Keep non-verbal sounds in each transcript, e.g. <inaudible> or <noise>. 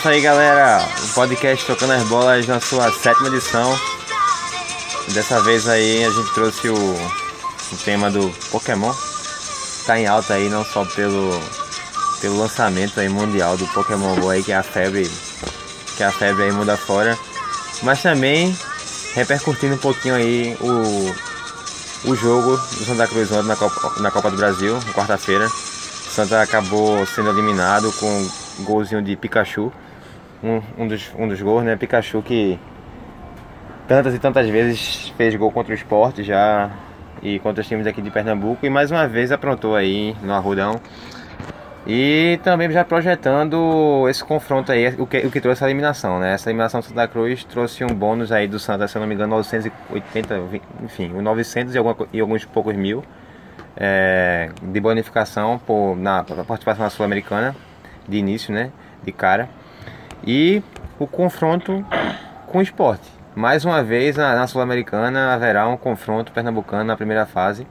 Isso aí, galera. O podcast Tocando as Bolas na sua sétima edição. Dessa vez aí a gente trouxe o, o tema do Pokémon. Tá em alta aí não só pelo, pelo lançamento aí mundial do Pokémon GO aí, que é a febre. Que é a febre aí muda fora. Mas também repercutindo um pouquinho aí o, o jogo do Santa Cruz ontem na Copa, na Copa do Brasil, quarta-feira. Santa acabou sendo eliminado com um golzinho de Pikachu. Um, um, dos, um dos gols, né? Pikachu que tantas e tantas vezes fez gol contra o esporte já e contra os times aqui de Pernambuco e mais uma vez aprontou aí no Arrudão. E também já projetando esse confronto aí, o que, o que trouxe a eliminação, né? Essa eliminação do Santa Cruz trouxe um bônus aí do Santa, se eu não me engano, 980, enfim, 900 e, alguma, e alguns poucos mil é, de bonificação por, na participação na Sul-Americana, de início, né? De cara. E o confronto com o esporte. Mais uma vez na, na Sul-Americana haverá um confronto pernambucano na primeira fase.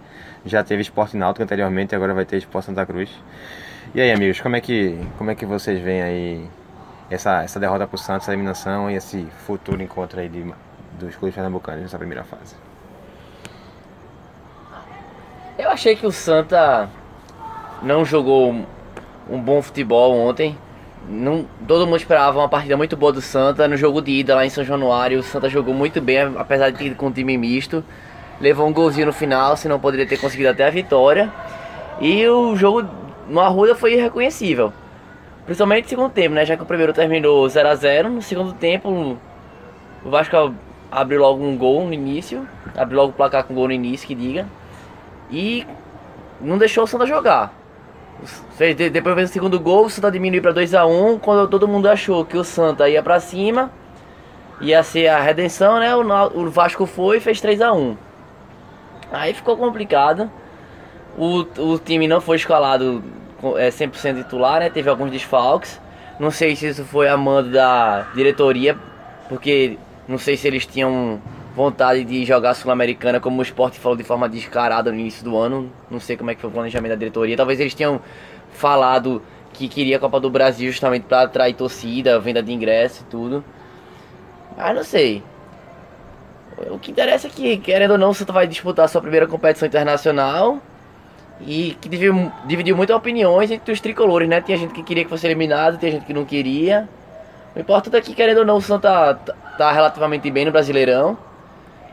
Já teve esporte náutico anteriormente, agora vai ter esporte Santa Cruz. E aí, amigos, como é que, como é que vocês veem aí essa, essa derrota para o Santos, essa eliminação e esse futuro encontro aí de, dos clubes pernambucanos nessa primeira fase? Eu achei que o Santa não jogou um bom futebol ontem. Não, todo mundo esperava uma partida muito boa do Santa. No jogo de ida lá em São Januário, o Santa jogou muito bem, apesar de ter ido com um time misto. Levou um golzinho no final, senão poderia ter conseguido até a vitória. E o jogo no Arruda foi irreconhecível. Principalmente no segundo tempo, né? Já que o primeiro terminou 0 a 0 No segundo tempo, o Vasco abriu logo um gol no início. Abriu logo o placar com gol no início, que diga. E não deixou o Santa jogar. Depois fez o segundo gol, o Santa diminuiu para 2 a 1 Quando todo mundo achou que o Santa ia para cima, ia ser a redenção, né? O, Vasco foi e fez 3 a 1 Aí ficou complicado. O, o time não foi escalado é, 100% titular, né? Teve alguns desfalques. Não sei se isso foi a mando da diretoria, porque não sei se eles tinham vontade de jogar Sul-Americana, como o esporte falou de forma descarada no início do ano. Não sei como é que foi o planejamento da diretoria. Talvez eles tenham falado que queria a Copa do Brasil justamente para atrair torcida, venda de ingresso e tudo. Mas não sei. O que interessa é que, querendo ou não, o Santa vai disputar sua primeira competição internacional e que dividiu, dividiu muitas opiniões entre os tricolores, né? Tinha gente que queria que fosse eliminado, tinha gente que não queria. O importante é que, querendo ou não, o Santa tá, tá relativamente bem no Brasileirão.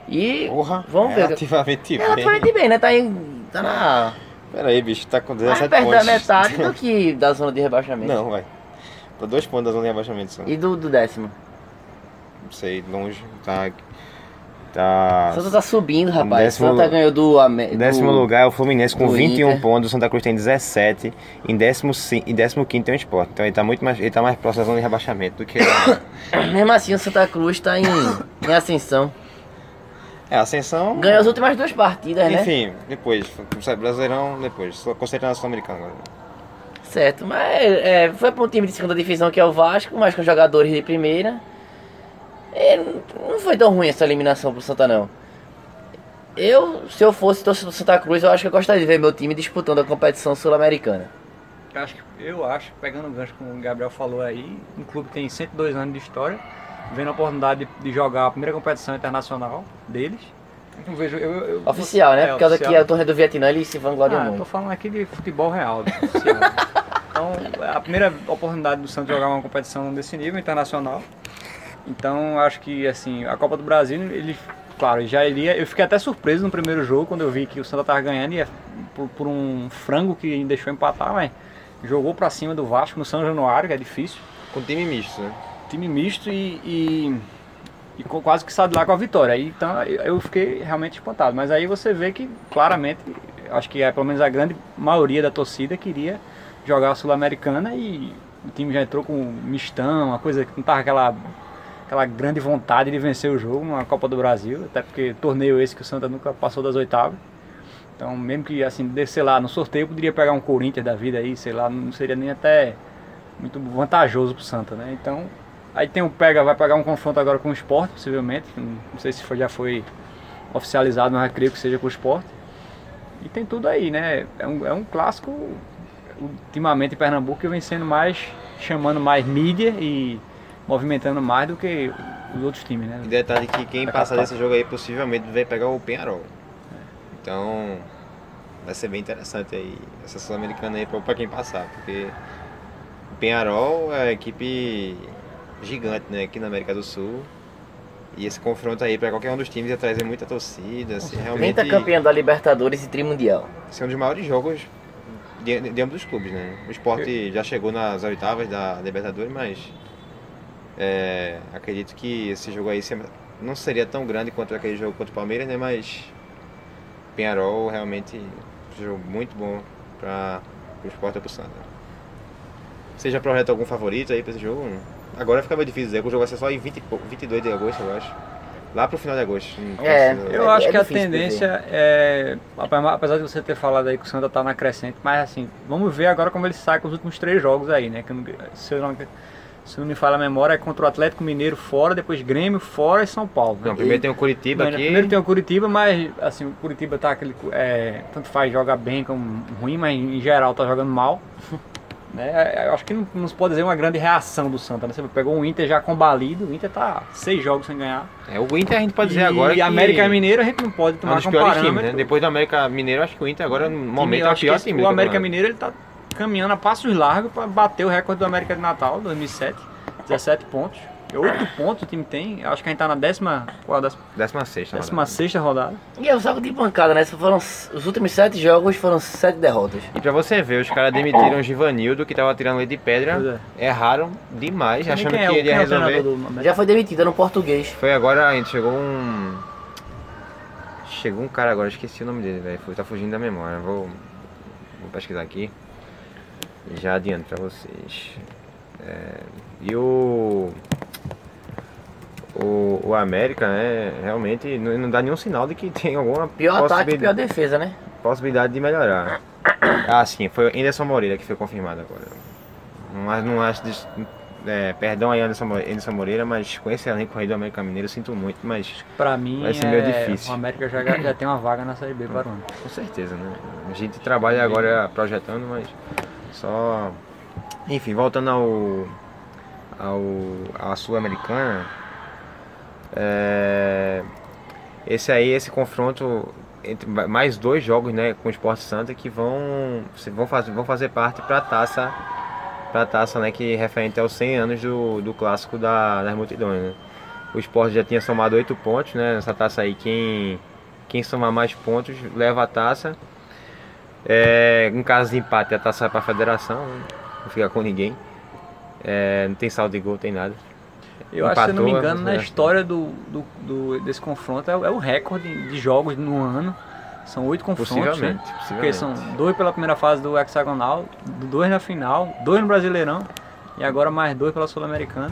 E Porra, vamos ver. Relativamente bem. Relativamente bem, né? Tá, em, tá na. Pera aí, bicho, tá com 17 mais perto pontos. da metade do <laughs> que da zona de rebaixamento. Não, vai. Tá dois pontos da zona de rebaixamento só. E do, do décimo? Não sei, longe. Tá. Tá. Santa tá subindo, rapaz. Décimo Santa ganhou do. Em décimo do- lugar é o Fluminense com do 21 Inter. pontos, o Santa Cruz tem 17. Em décimo, ci- em décimo quinto tem o Sport. Então ele tá muito mais, ele tá mais próximo da zona de rebaixamento do que. <coughs> Mesmo assim, o Santa Cruz tá em, em ascensão. É, a ascensão. Ganhou as últimas duas partidas, né? Enfim, depois. Brasileirão, depois. Só concentrando na Sul-Americana agora. Certo, mas é, foi para um time de segunda divisão que é o Vasco, mas com jogadores de primeira. É, não foi tão ruim essa eliminação pro Santa não. Eu, se eu fosse torcedor do Santa Cruz, eu acho que eu gostaria de ver meu time disputando a competição sul-americana. Eu acho, que- eu acho, pegando o gancho como o Gabriel falou aí, um clube que tem 102 anos de história, vendo a oportunidade de, de jogar a primeira competição internacional deles. Eu vejo, eu, eu- Oficial, né? é, Por causa oficial. que é o torneio do Vietnã, ele se vangloriam Ah, eu tô muito. falando aqui de futebol real. <laughs> Então, é a primeira oportunidade do Santos jogar uma competição desse nível internacional. Então, acho que assim, a Copa do Brasil, ele, claro, já iria. Eu fiquei até surpreso no primeiro jogo quando eu vi que o Santa tava ganhando e é por, por um frango que deixou empatar, mas jogou pra cima do Vasco no São Januário, que é difícil. Com time misto, né? Time misto e, e, e quase que sai de lá com a vitória. Então eu fiquei realmente espantado. Mas aí você vê que claramente, acho que é, pelo menos a grande maioria da torcida queria jogar a Sul-Americana e o time já entrou com mistão, uma coisa que não tava aquela, aquela grande vontade de vencer o jogo na Copa do Brasil, até porque torneio esse que o Santa nunca passou das oitavas. Então, mesmo que assim, descer lá no sorteio, poderia pegar um Corinthians da vida aí, sei lá, não seria nem até muito vantajoso pro Santa, né? Então, aí tem o pega, vai pegar um confronto agora com o Sport, possivelmente, não sei se foi- já foi oficializado, mas acredito que seja com o Sport. E tem tudo aí, né? É um, é um clássico ultimamente em Pernambuco vem sendo mais, chamando mais mídia e movimentando mais do que os outros times, né? E detalhe que quem passar desse jogo aí possivelmente vai pegar o Penharol. Então vai ser bem interessante aí essa Sul-Americana aí pra, quem passar, porque o Penharol é uma equipe gigante né, aqui na América do Sul. E esse confronto aí pra qualquer um dos times ia trazer muita torcida, assim, realmente Pentacampeão da Libertadores e Trimundial. esse é um dos maiores jogos de, de ambos os clubes, né? O Sport já chegou nas oitavas da Libertadores, mas é, acredito que esse jogo aí não seria tão grande quanto aquele jogo contra o Palmeiras, né? Mas Penharol realmente um jogo muito bom para o Sport e pro Santa. Você já projeta algum favorito aí pra esse jogo? Agora fica meio difícil dizer, que o jogo vai ser só em 20, e pou- 22 de agosto, eu acho. Lá pro final de agosto. não É, precisa- Eu É- acho é que a tendência é. ape- Apesar de você ter falado aí que o Santa tá na crescente, mas assim, vamos ver agora como ele sai com os últimos três jogos aí, né? Que eu não- se, eu não, se não me falha a memória, é contra o Atlético Mineiro fora, depois Grêmio fora e São Paulo. né? Não, primeiro tem o Curitiba Mano, aqui. Primeiro tem o Curitiba, mas assim, o Curitiba tá aquele. É, tanto faz joga bem como ruim, mas em geral tá jogando mal. <laughs> né? Eu acho que não, não se pode dizer uma grande reação do Santa, né? Você pegou um Inter já combalido, o Inter tá seis jogos sem ganhar. É, o Inter a gente pode dizer e agora que... América e Mineiro a gente não pode É um tomar dos como parâmetro. times, né? Depois do América Mineiro, acho que o Inter agora, no momento, é o pior time. O América. Mineiro ele tá caminhando a passos largos para bater o recorde do América de Natal 2007, 17 pontos. 8 pontos o time tem, eu acho que a gente tá na décima, qual, a décima, 16 rodada. décima sexta rodada. E é um saco de pancada, né? Foram, os últimos sete jogos foram sete derrotas. E pra você ver, os caras demitiram o Givanildo, que tava tirando leite de pedra. Pois Erraram demais, achando é, que ele ia é resolver. do? Já foi demitida no português. Foi agora, a gente chegou um... Chegou um cara agora, esqueci o nome dele, velho. Foi- Tá fugindo da memória. Vou, vou pesquisar aqui. E já adianto pra vocês. É, E o... O, o América, né, realmente não, não dá nenhum sinal de que tem alguma Pior ataque, possibilidade- pior defesa, né? possibilidade de melhorar. Ah, sim, foi o Anderson Moreira que foi confirmado agora. Não, acho- não acho. é, perdão aí, Anderson, Mo- Anderson Moreira, mas com esse elenco aí do América Mineiro eu sinto muito, mas Pra mim, Vai ser meio é, difícil. o América já, já tem uma vaga na Série B para o ano. com certeza, né? A gente trabalha agora projetando, mas só. Enfim, voltando ao. Ao à Sul-Americana. é, esse aí, esse confronto entre mais dois jogos, né, com o Sport Santa que vão vão fazer vão fazer parte para a taça para taça, né, que é referente aos 100 anos do, do clássico da, das multidões, né? O Sport já tinha somado 8 pontos, né, nessa taça aí quem quem somar mais pontos leva a taça. É, em caso de empate, a taça vai para a federação, né? não fica com ninguém. É, não tem saldo de gol, tem nada. Eu acho, se eu não me Empatou, engano, na né? história do, do, do- desse confronto, é, o- é o recorde de jogos no ano. São oito confrontos, né? Possivelmente, Porque são possivelmente. dois pela primeira fase do hexagonal, dois na final, dois no Brasileirão e agora mais dois pela Sul-Americana.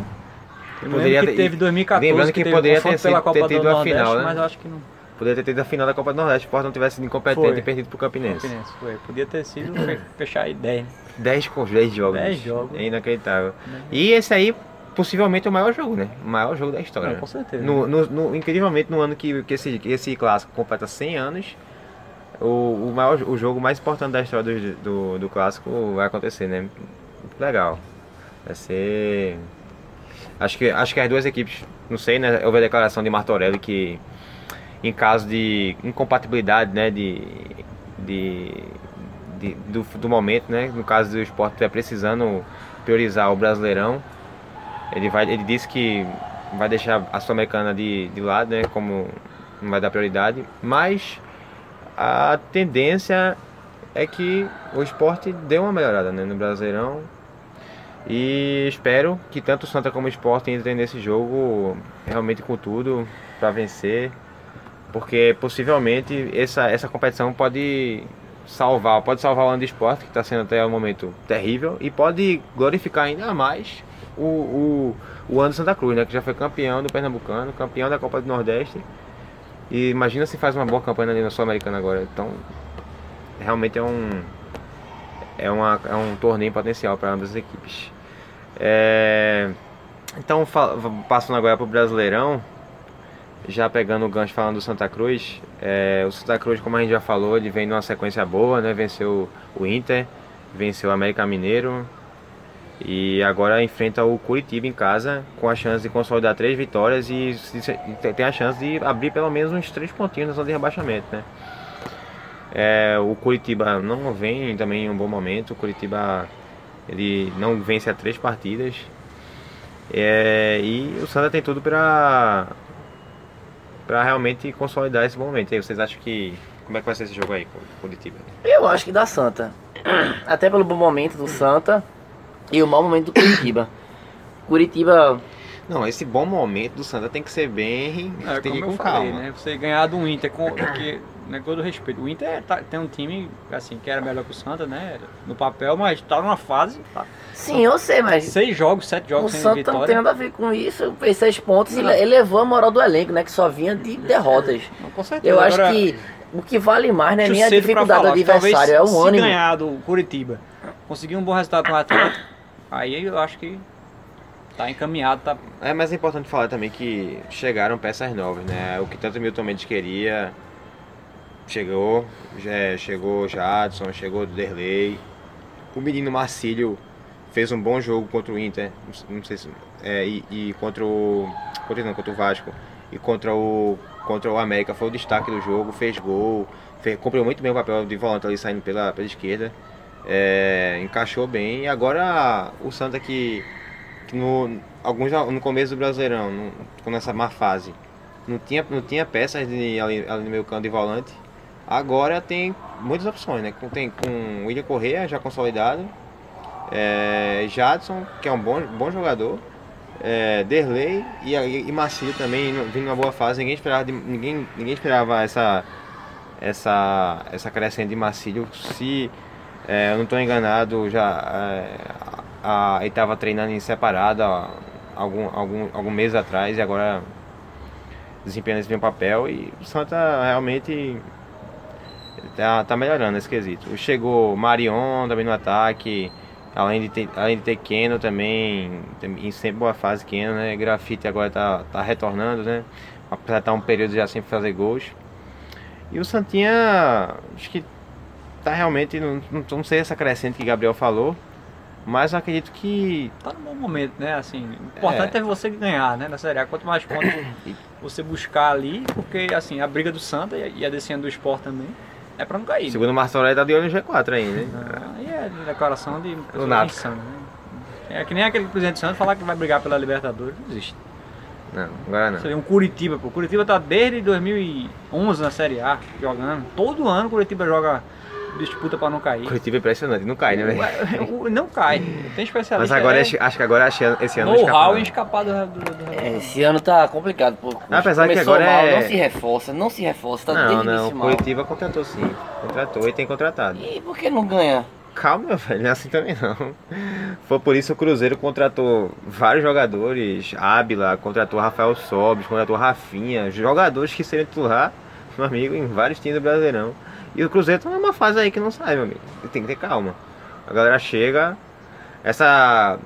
Poderia que teve 2014 lembrando que teve poderia ter pela sido- Copa ter tido do a Nordeste, final, né? mas eu acho que não. Poderia ter tido a final da Copa do Nordeste, o Sport não tivesse sido incompetente Foi. e perdido pro Campinense. Campinense, foi. Podia ter sido fe- fechar aí 10. né? 10 com 10 jogos. 10 jogos. É inacreditável. E esse aí, possivelmente, é o maior jogo, né? O maior jogo da história. Não, com certeza. No, no- no- incrivelmente, no ano que, que, esse, que esse clássico completa 100 anos, o, o, maior, o jogo mais importante da história do, do, do clássico vai acontecer, né? Legal. Vai ser. Acho que, acho que as duas equipes, não sei, né? Houve a declaração de Martorelli que, em caso de incompatibilidade, né? De, de, de- do, do momento, né? No caso do esporte estiver precisando priorizar o Brasileirão, ele, vai, ele disse que vai deixar a Sul-Americana de, de lado, né? Como não vai dar prioridade, mas a tendência é que o esporte dê uma melhorada né, no Brasileirão. E espero que tanto o Santa como o esporte entrem nesse jogo realmente com tudo para vencer. Porque possivelmente essa, essa competição pode salvar, pode salvar o ano de esporte, que está sendo até o momento terrível, e pode glorificar ainda mais o, o, o ano de Santa Cruz, né, que já foi campeão do Pernambucano, campeão da Copa do Nordeste. E imagina se faz uma boa campanha ali na Sul-Americana agora. Então, realmente é um é, uma, é um torneio potencial para ambas as equipes. É, então, passando agora para o Brasileirão, já pegando o gancho falando do Santa Cruz, é, o Santa Cruz, como a gente já falou, ele vem numa sequência boa, né? Venceu o Inter, venceu o América Mineiro e agora enfrenta o Curitiba em casa com a chance de consolidar três vitórias e tem a chance de abrir pelo menos uns três pontinhos na zona de rebaixamento, né? É, o Curitiba não vem também em um bom momento. O Curitiba ele não vence a três partidas. É, e o Santa tem tudo para para realmente consolidar esse momento. E aí, vocês acham que como é que vai ser esse jogo aí Curitiba? Eu acho que dá Santa. <clears throat> Até pelo bom momento do Santa e o mau momento do Curitiba. Curitiba não, esse bom momento do Santa tem que ser bem. É, tem que ir com falei, calma. Né? Você ganhar do Inter, com, porque, né, com todo respeito. O Inter tá, tem um time assim, que era melhor que o Santa, né? No papel, mas tá numa fase. Tá, Sim, eu sei, mas. Seis jogos, sete jogos o sem Santa vitória. não tem nada a ver com isso. Fez seis pontos não. e elevou a moral do elenco, né? Que só vinha de derrotas. Não, com certeza. Eu Agora, acho que o que vale mais não é nem a dificuldade do adversário, é o se ânimo. Se ganhar do Curitiba, conseguir um bom resultado com o Atlético, aí eu acho que tá encaminhado, tá. É, mas é importante falar também que chegaram peças novas, né? O que tanto Milton Mendes queria chegou, já chegou Jadson, chegou Derley. O menino Marcílio fez um bom jogo contra o Inter, não sei se é, e, e, contra o contra, não, contra o Vasco e contra o contra o América foi o destaque do jogo, fez gol, fez, cumpriu muito bem o papel de volante ali saindo pela, pela esquerda, é, encaixou bem e agora o Santa que no, alguns, no começo do Brasileirão, no, nessa má fase, não tinha, não tinha peças de, ali, ali no meio campo de volante. Agora tem muitas opções, né? Tem com o William Correa já consolidado, é, Jadson, que é um bom, bom jogador, é, Derley e, e Marcílio também vindo numa boa fase. Ninguém esperava, de, ninguém, ninguém esperava essa, essa, essa crescente de Marcílio. Se é, eu não estou enganado, já a, ele estava treinando em separado há algum, algum, algum mês atrás e agora desempenhando esse mesmo papel e o Santa realmente tá, tá melhorando esse quesito. Chegou Marion também no ataque, além de ter, além de ter Keno também, em sempre boa fase Keno, né? Grafite agora tá, tá retornando, né? Apesar de estar um período já sem fazer gols. E o Santinha, acho que tá realmente, não, não sei essa crescente que Gabriel falou, mas eu acredito que. Tá no bom momento, né? Assim, o importante é, é você ganhar, né? Na Série A. Quanto mais pontos <coughs> você buscar ali, porque assim, a briga do Santa e a descendo do Sport também é pra não cair. Né? Segundo né? o Marcelo tá de olho no G4 ainda, hein? Aí é declaração de pessoa insana, né? É que nem aquele presidente do Santos falar que vai brigar pela Libertadores, não existe. Não, agora não. Seria um Curitiba, pô. Curitiba tá desde 2011 na Série A jogando. Todo ano Curitiba joga disputa para não cair. Curitiba é impressionante, não cai, né, velho? Não cai. Tem especialista. Mas agora, é... acho que agora esse ano know-how em escapar do, do, do... É, esse ano tá complicado. Pô. Apesar que agora mal, é... não se reforça, não se reforça, tá Não, não, Curitiba contratou sim. Contratou e tem contratado. E por que não ganha? Calma, meu velho, não é assim também não. Foi por isso que o Cruzeiro contratou vários jogadores, Ábila, contratou Rafael Sobres, contratou Rafinha, jogadores que seriam titular, <laughs> meu amigo, em vários times do Brasileirão. E o Cruzeiro tá numa fase aí que não sai, meu amigo. Tem que ter calma. A galera chega. Essa.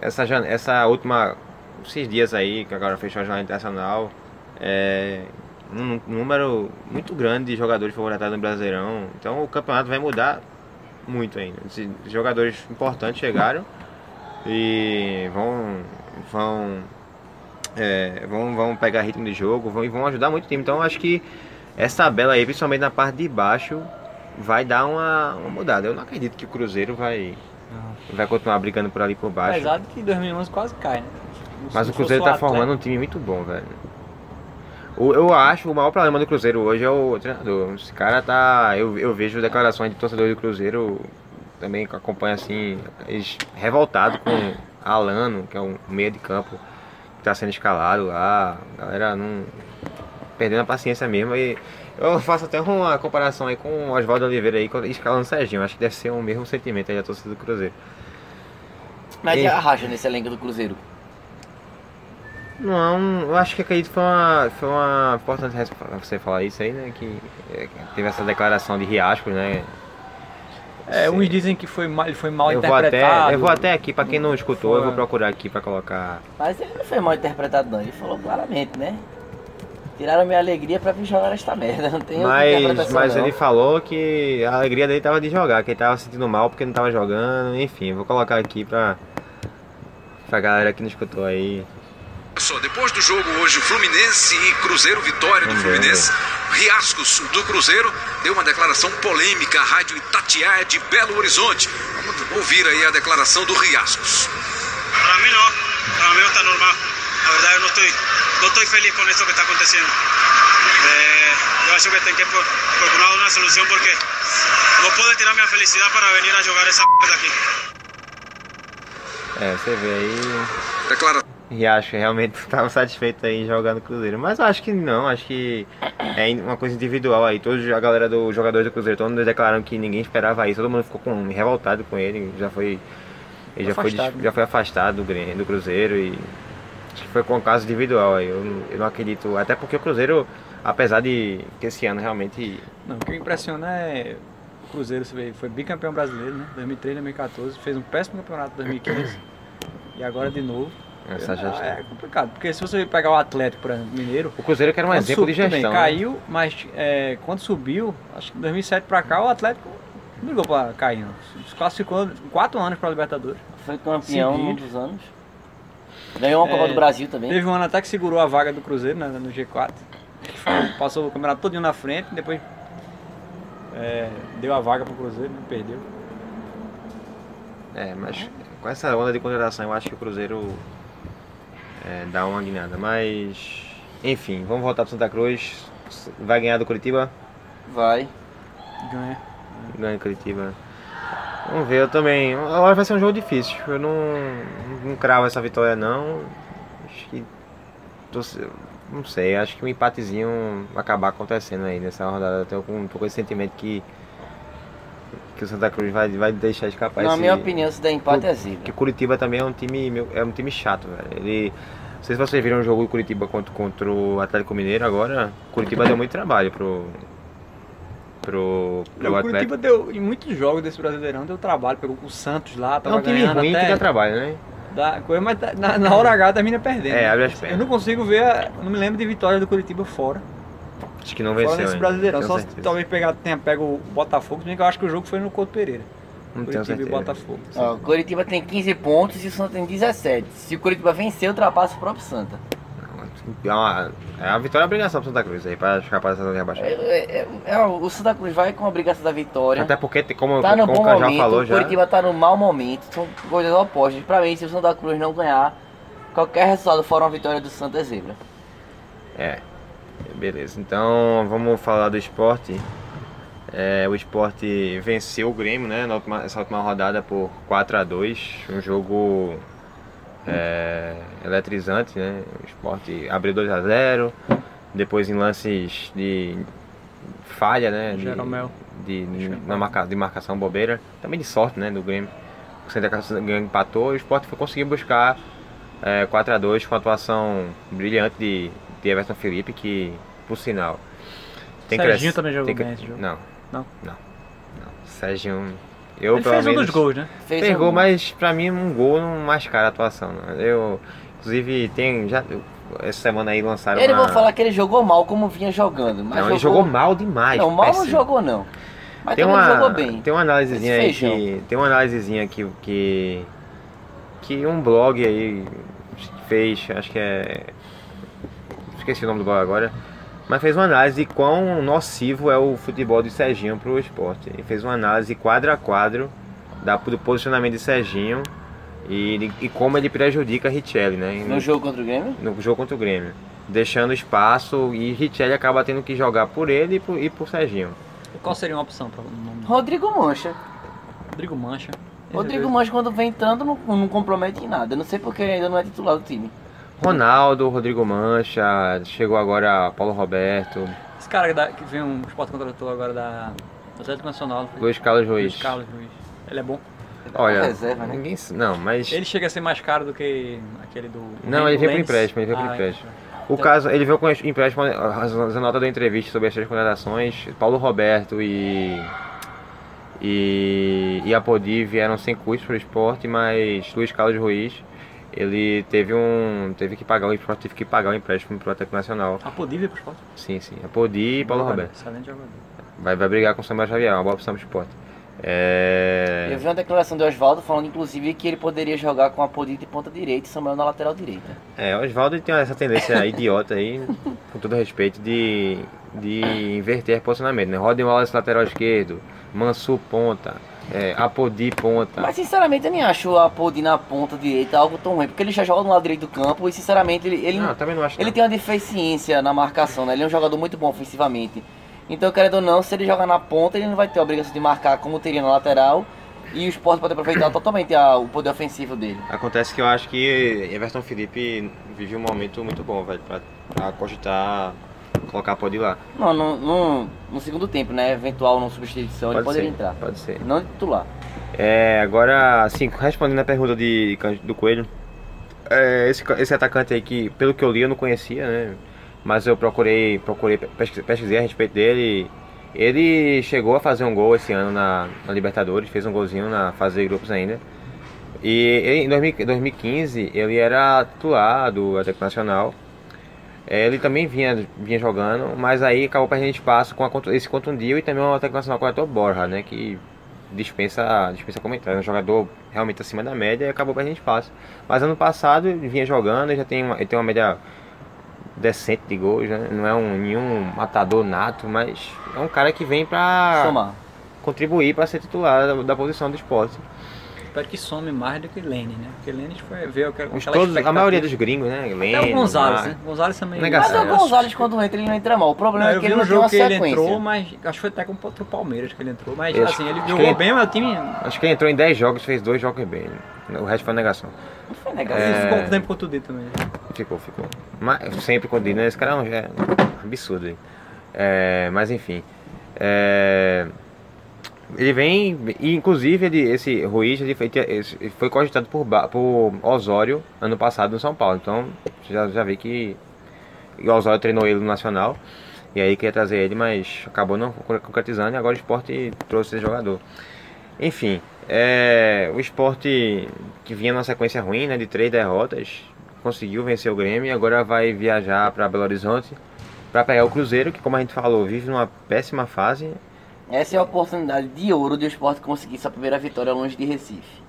Essa, essa última. Esses dias aí, que agora fechou a jornada internacional. É. Um número muito grande de jogadores favoritados no Brasileirão. Então o campeonato vai mudar muito ainda. Esses jogadores importantes chegaram e vão. vão. É, vão, vão pegar ritmo de jogo vão, e vão ajudar muito o time. Então acho que essa tabela aí, principalmente na parte de baixo, vai dar uma, uma mudada. Eu não acredito que o Cruzeiro vai, não. vai continuar brigando por ali por baixo. Apesar de que 2011 quase cai, né? Mas o Cruzeiro tá formando um time muito bom, velho. Eu acho o maior problema do Cruzeiro hoje é o treinador. Esse cara tá. Eu, eu vejo declarações de torcedores do Cruzeiro também que acompanha assim, revoltado com Alano, que é um meio de campo que tá sendo escalado lá. A galera não perdendo a paciência mesmo. E eu faço até uma comparação aí com o Oswaldo Oliveira aí, escalando o Serginho. Acho que deve ser o mesmo sentimento aí da torcida do Cruzeiro. Mas e a racha nesse elenco do Cruzeiro? Não, eu acho que acredito foi uma, foi uma importante você falar isso aí, né? Que, é, teve essa declaração de Riascos, né? É, uns dizem que foi mal, ele foi mal eu interpretado. Vou até, eu vou até aqui, para quem não escutou, foi... eu vou procurar aqui para colocar. Mas ele não foi mal interpretado não, ele falou claramente, né? Tiraram minha alegria pra vir jogar nesta merda. Não tem Mas, mas não. ele falou que a alegria dele tava de jogar, que ele tava se sentindo mal porque não tava jogando, enfim, vou colocar aqui pra, pra galera que não escutou aí. Só depois do jogo hoje, Fluminense e Cruzeiro, vitória do Fluminense. Riascos do Cruzeiro deu uma declaração polêmica à rádio Itatiaia de Belo Horizonte. Vamos ouvir aí a declaração do Riascos. Para mí no, para no está normal. La verdad yo no estoy, no estoy feliz con esto que está aconteciendo. Eh, yo acho que tengo que procurar una solución porque no puedo tirar mi felicidad para venir a jugar esa mierda aquí. É, você vê aí. Declara Riacho realmente <laughs> estava satisfeito aí jogando no Cruzeiro. Mas eu acho que não, acho que é uma coisa individual aí. Todos a galera dos jogadores do Cruzeiro, todos declararam que ninguém esperava isso. Todo mundo ficou com, revoltado com ele. Já foi. Ele já foi, Afastado. já foi afastado do, do Cruzeiro e. Acho que foi com um caso individual aí. Eu, não- eu não acredito. Até porque o Cruzeiro, apesar de que esse ano realmente. Não, o que me impressiona é o Cruzeiro, você vê, foi bicampeão brasileiro, né? 2013, 2014, fez um péssimo campeonato em 2015 <coughs> e agora de novo. Essa gestão. É complicado, porque se você pegar o Atlético, por exemplo, Mineiro, O Cruzeiro que era um exemplo de gestão. Bem, né? caiu, mas é, quando subiu, acho que em 2007 pra cá, o Atlético não brigou pra cair, não. Se classificou em quatro anos pra Libertadores. Foi campeão Seguido. num dos anos. Ganhou uma Copa É, do Brasil também. Teve um ano até que segurou a vaga do Cruzeiro né, no G4. Passou o campeonato todinho na frente, depois é, deu a vaga pro Cruzeiro, né, perdeu. É, mas com essa onda de contratação eu acho que o Cruzeiro é, dá uma guinada. Mas, enfim, vamos voltar pro Santa Cruz. Vai ganhar do Curitiba? Vai. Ganha. Ganha Curitiba. Vamos ver, eu também. Agora vai ser um jogo difícil. Eu não, não cravo essa vitória não. Acho que. tô- não sei, acho que um empatezinho vai acabar acontecendo aí nessa rodada. Eu tô com, tô com esse sentimento que. Que o Santa Cruz vai, vai deixar escapar Na esse, minha opinião, se der empate é zebra. que o Curitiba também é um time meu- é um time chato, velho. Ele não sei se vocês viram o jogo do Curitiba contra, contra o Atlético Mineiro agora. Curitiba deu muito trabalho pro pro, pro o Atlético. Curitiba deu, em muitos jogos desse Brasileirão, deu trabalho. Pegou o Santos lá, É tava um time ruim até, que dá trabalho, né? Dá coisa, mas tá- na, na hora H termina perdendo. É, abre as Eu pernas. não consigo ver, a- não me lembro de vitória do Curitiba fora. Acho que não fora venceu nesse ainda. Brasileirão. tenho Só se certeza. talvez pegar, tenha pego o Botafogo, que eu acho que o jogo foi no Couto Pereira. Não Curitiba e. Botafogo. Ó, o Curitiba tem 15 pontos e o Santa tem 17. Se o Curitiba vencer, ultrapassa o próprio Santa. É uma, é uma vitória obrigação pro Santa Cruz aí, pra escapar dessa zona de É, rebaixamento. é, é, é, o Santa Cruz vai com a obrigação da vitória. Até porque, como, Tá como bom o Cajal momento, falou o já. Curitiba tá no mau momento. São coisas opostas. Pra mim, se o Santa Cruz não ganhar, qualquer resultado fora uma vitória do Santa é zebra. É, beleza. Então vamos falar do esporte. É, o esporte venceu o Grêmio, né? Na última, essa última rodada por 4 a 2 Um jogo é, eletrizante, né? O esporte abriu 2 a 0 Depois em lances de falha, né? De, Jeromel. de, na marca, de marcação bobeira. Também de sorte, né? Do Grêmio. O Santa Cruz empatou e o esporte foi conseguir buscar é, 4 a 2 com a atuação brilhante de, de Everton Felipe, que, por sinal, tem Serginho cresce- também jogou tem bem esse jogo. Não. Não? Não. não. Serginho. Eu, Ele pelo fez um menos, dos gols, né? Fez Pegou, um- mas pra mim um gol não mascara a atuação. Não. Eu, inclusive, tem. Já, essa semana aí lançaram. Ele uma... vou falar que ele jogou mal como vinha jogando. Mas Não, ele jogou mal demais. Não, mal não péssimo. jogou não. Mas tem uma, jogou bem. Tem uma análisezinha aí que. Tem uma análisezinha que, que. Que um blog aí fez, acho que é. Esqueci o nome do blog agora. Mas fez uma análise de quão nocivo é o futebol de Serginho pro esporte. Ele fez uma análise quadro a quadro da, do posicionamento de Serginho e, e como ele prejudica Richelli, né? No jogo contra o Grêmio? no jogo contra o Grêmio. Deixando espaço e Richelli acaba tendo que jogar por ele e por, e por Serginho. E qual seria uma opção para o nome? Rodrigo Mancha. Rodrigo Mancha. Rodrigo Mancha quando vem entrando não, não compromete em nada. Eu Não sei porque ele ainda não é titular do time. Ronaldo, Rodrigo Mancha, chegou agora Paulo Roberto, Esse cara da- que vem um esporte contratou agora da Atlético Nacional. Luiz Carlos Ruiz. Luiz Carlos Ruiz. Ele é bom. Olha, Reserva, né? ninguém, não, mas Ele chega a ser mais caro do que aquele do. Não, ele veio pro Lens. empréstimo, ele veio pro Ah, empréstimo. o caso, ele veio com empréstimo, a Zanota deu entrevista sobre as três contratações, Paulo Roberto e e, e Apodi vieram sem custo para o esporte, mas Luiz Carlos Ruiz ele teve um. teve que pagar o esporte teve que pagar o empréstimo pro Atlético Nacional. Apodível pro esporte. Sim, sim. Apodi e Paulo Jogador, Roberto. Excelente jogador. Vai, vai brigar com o Samuel Xavier, uma boa opção pro esporte. É. Eu vi uma declaração do Oswaldo falando, inclusive, que ele poderia jogar com a Podida de ponta direita e Samuel na lateral direita. É, o Oswaldo tem essa tendência <laughs> idiota aí, com todo respeito, de, de inverter posicionamento, né? Rodem Wallace lateral esquerdo, Mansu ponta, é, Apodi ponta. Mas, sinceramente, eu nem acho a Podida na ponta direita algo tão ruim, porque ele já joga no lado direito do campo e, sinceramente, ele, ele, Não, também não acho ele tem uma deficiência na marcação, né? Ele é um jogador muito bom ofensivamente. Então, querendo ou não, se ele jogar na ponta, ele não vai ter a obrigação de marcar como teria na lateral. E o Sport pode aproveitar <coughs> totalmente a- o poder ofensivo dele. Acontece que eu acho que Everton Felipe vive um momento muito bom, velho, pra, pra cogitar colocar Apodi lá. Não, no, no, no segundo tempo, né? Eventual não substituição, ele Pode poderia ser, entrar. pode ser. Não titular. É, agora, assim, respondendo a pergunta de, do Coelho, é, esse, esse atacante aí que, pelo que eu li, eu não conhecia, né? Mas eu procurei, procurei pesquisei, a respeito dele. Ele chegou a fazer um gol esse ano na, na Libertadores, fez um golzinho na fase de grupos ainda. E ele, em 2000 2015 ele era titular do Atlético Nacional. É, Ele também vinha, vinha jogando, mas aí acabou perdendo espaço com a, esse contundiu e também o Atlético Nacional com o Borja, né? Que dispensa, dispensa comentário. É um jogador realmente acima da média e acabou perdendo espaço. Mas ano passado ele vinha jogando, ele já tem uma, ele tem uma média decente de gols, né? Não é um, nenhum matador nato, mas é um cara que vem pra Somar. contribuir para ser titular da, da posição do esporte. Espero que some mais do que Lene, né? Porque Lene foi ver Os aquela todos, a maioria dos gringos, né? Até Lene, o Gonzalez, né? Gonzalez também. Negação. Mas o Gonzalez, quando entra, ele não entra mal. O problema Não, é eu que vi ele um não tem jogo uma que ele sequência. entrou, mas acho que foi até contra o Palmeiras que ele entrou. Mas Isso. assim, ele Acho que jogou ele- bem, mas o time Acho que ele entrou em 10 jogos, fez dois jogos bem. O resto foi negação. Não foi ele É. ficou um tempo contundido também. Ficou, ficou. Mas sempre quando diz, né? Esse cara é um é absurdo. aí. É, mas enfim. É, ele vem. E inclusive ele, esse Ruiz ele foi, ele foi cogitado por, por Osório ano passado no São Paulo. Então já, já vi que o Osório treinou ele no Nacional. E aí queria trazer ele, mas acabou não concretizando e agora o esporte trouxe esse jogador. Enfim, é, o esporte que vinha numa sequência ruim, né, de três derrotas, conseguiu vencer o Grêmio e agora vai viajar para Belo Horizonte para pegar o Cruzeiro, que como a gente falou, vive numa péssima fase. Essa é a oportunidade de ouro de o Sport conseguir sua primeira vitória longe de Recife.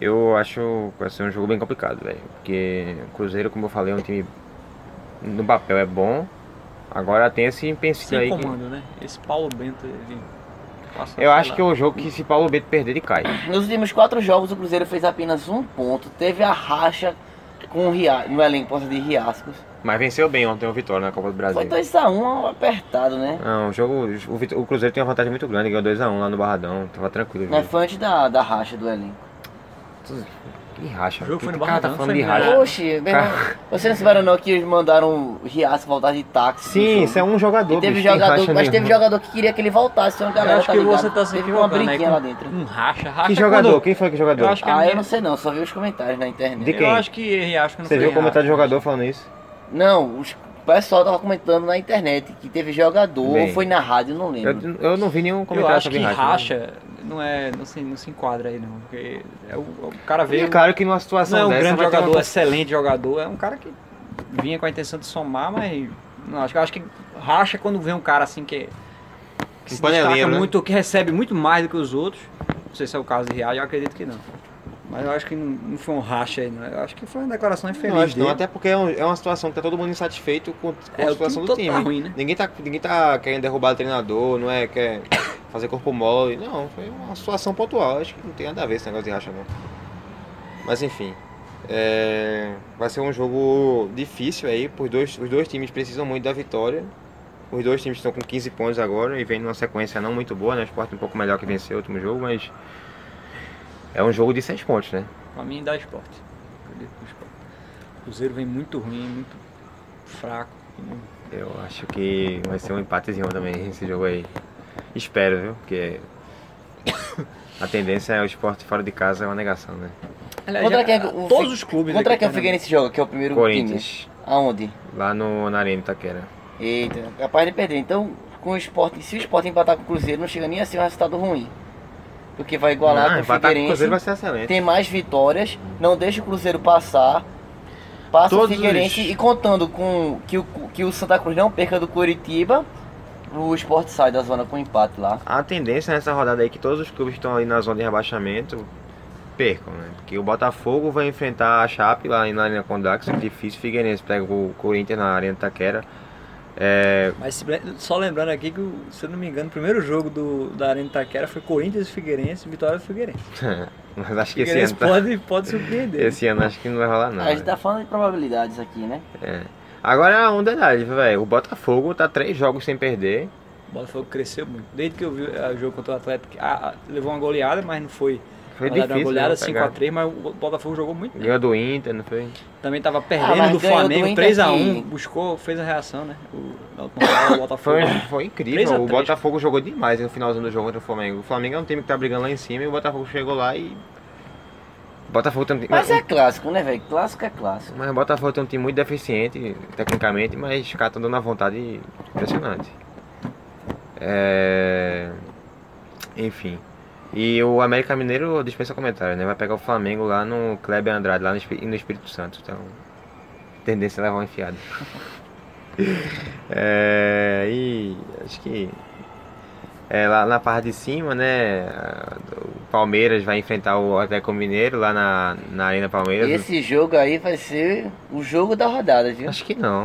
Eu acho que vai ser um jogo bem complicado, velho, porque o Cruzeiro, como eu falei, é um time no papel é bom. Agora tem esse empecilho aí. que- comando, né? Esse Paulo Bento, ele passa, eu acho lá. que é o jogo que se Paulo Bento perder, ele cai. Nos últimos quatro jogos, o Cruzeiro fez apenas um ponto. Teve a racha com o Ria... no elenco por de Riascos. Mas venceu bem ontem o Vitória na Copa do Brasil. Foi 2x1 apertado, né? Não, o jogo. O, o Cruzeiro tem uma vantagem muito grande, ganhou 2x1 lá no Barradão. Tava tranquilo. Mas jogo. foi antes da, da racha do elenco. Que racha. O jogo foi no cara tá falando de na- racha. Oxi, meu irmão, você não souberam não que eles mandaram o Riasco voltar de táxi? Sim, isso é um jogador. E teve bicho, jogador, racha mas teve nenhuma. jogador que queria que ele voltasse, então a Eu galera acho tá que ligado. você tá se Teve uma aí briguinha com lá dentro. um racha, racha. Que é jogador? quando- Quem foi que jogador? Eu acho que Ah, é eu não sei não, só vi os comentários na internet. De Eu quem? acho que Riasco não Você foi viu o comentário do racha. jogador falando isso? Não, os- pessoal tava comentando na internet que teve jogador, Bem, ou foi na rádio, não lembro. Eu, eu não vi nenhum Eu comentário acho sobre que racha. racha não, é, não, se, não se enquadra aí, não. Porque é o, o cara E veio. é claro que numa situação não é um grande jogador, uma- excelente jogador. É um cara que vinha com a intenção de somar, mas. Não, acho, que- acho que racha quando vem um cara assim que. que Um se destaca né? muito, que recebe muito mais do que os outros. Não sei se é o caso de Riasco, eu acredito que não. Mas eu acho que não, foi um racha aí, não. Eu acho que foi uma declaração infeliz Não, acho que não, dele. até porque é, um- é uma situação que tá todo mundo insatisfeito com, com É, a situação time do todo time. tá ruim, né? ninguém, tá, ninguém tá querendo derrubar o treinador, não é quer fazer corpo mole. Não, foi uma situação pontual. Acho que não tem nada a ver esse negócio de racha, não. Mas enfim. é, vai ser um jogo difícil aí. Por dois, os dois times precisam muito da vitória. Os dois times estão com 15 pontos agora e vem numa sequência não muito boa, né? O Sport um pouco melhor que venceu o último jogo, mas é um jogo de 6 pontos, né? Pra mim dá esporte. O Cruzeiro vem muito ruim, muito fraco. Eu acho que vai ser um empatezinho também esse jogo aí. Espero, viu? Porque <coughs> a tendência é o esporte fora de casa é uma negação, né? Aliás, Contra quem é o todos Fi- os clubes. Contra quem o estão Figueirense joga, que é o primeiro Corinthians, time? Aonde? lá no, na Arena Itaquera. Eita, capaz de perder. Então, com o esporte, se o esporte empatar com o Cruzeiro, não chega nem a ser um resultado ruim. Porque vai igualar Não, com o empatar com o Figueirense. Cruzeiro vai ser excelente. Tem mais vitórias, não deixa o Cruzeiro passar. Passa Todos o Figueirense os- e contando com que o, que o Santa Cruz não perca do Curitiba, o Sport sai da zona com empate lá. A tendência nessa rodada aí é que todos os clubes que estão ali na zona de rebaixamento percam, né? Porque o Botafogo vai enfrentar a Chape lá na Arena Condá, que isso é difícil. Figueirense pega o Corinthians na Arena Taquera. É, Mas só lembrando aqui que, se eu não me engano, o primeiro jogo do, da Arena Itaquera foi Corinthians e Figueirense, vitória do Figueirense. <laughs> mas acho que esse ano, tá- pode, pode surpreender. esse ano acho que não vai rolar não. a gente né? tá falando de probabilidades aqui, né? É. Agora um detalhe, velho. O Botafogo tá três jogos sem perder. O Botafogo cresceu muito. Desde que eu vi o jogo contra o Atlético, ah, levou uma goleada, mas não foi. Foi difícil. uma goleada né, pegar. 5x3, mas o Botafogo jogou muito bem. Ganhou do Inter, não foi? Também tava Ah, perdendo mas do Flamengo Inter 3x1, que- buscou, fez a reação, né? O, o Botafogo. <coughs> Foi, foi incrível. 3 a O 3. Botafogo jogou demais no finalzinho do jogo contra o Flamengo. O Flamengo é um time que tá brigando lá em cima e o Botafogo chegou lá e. Botafogo tem um time. Mas é clássico, né, velho? Clássico é clássico. Mas o Botafogo tem um time muito deficiente, tecnicamente, mas os caras estão dando uma vontade impressionante. É... Enfim. E o América Mineiro dispensa comentário, né? Vai pegar o Flamengo lá no Kleber Andrade, lá no, Espí- no Espírito Santo. Então, tendência é levar uma enfiada. <laughs> é... E acho que. É, lá na parte de cima, né? O Palmeiras vai enfrentar o Atlético Mineiro lá na, na Arena Palmeiras. Esse jogo aí vai ser o jogo da rodada, viu? Acho que não.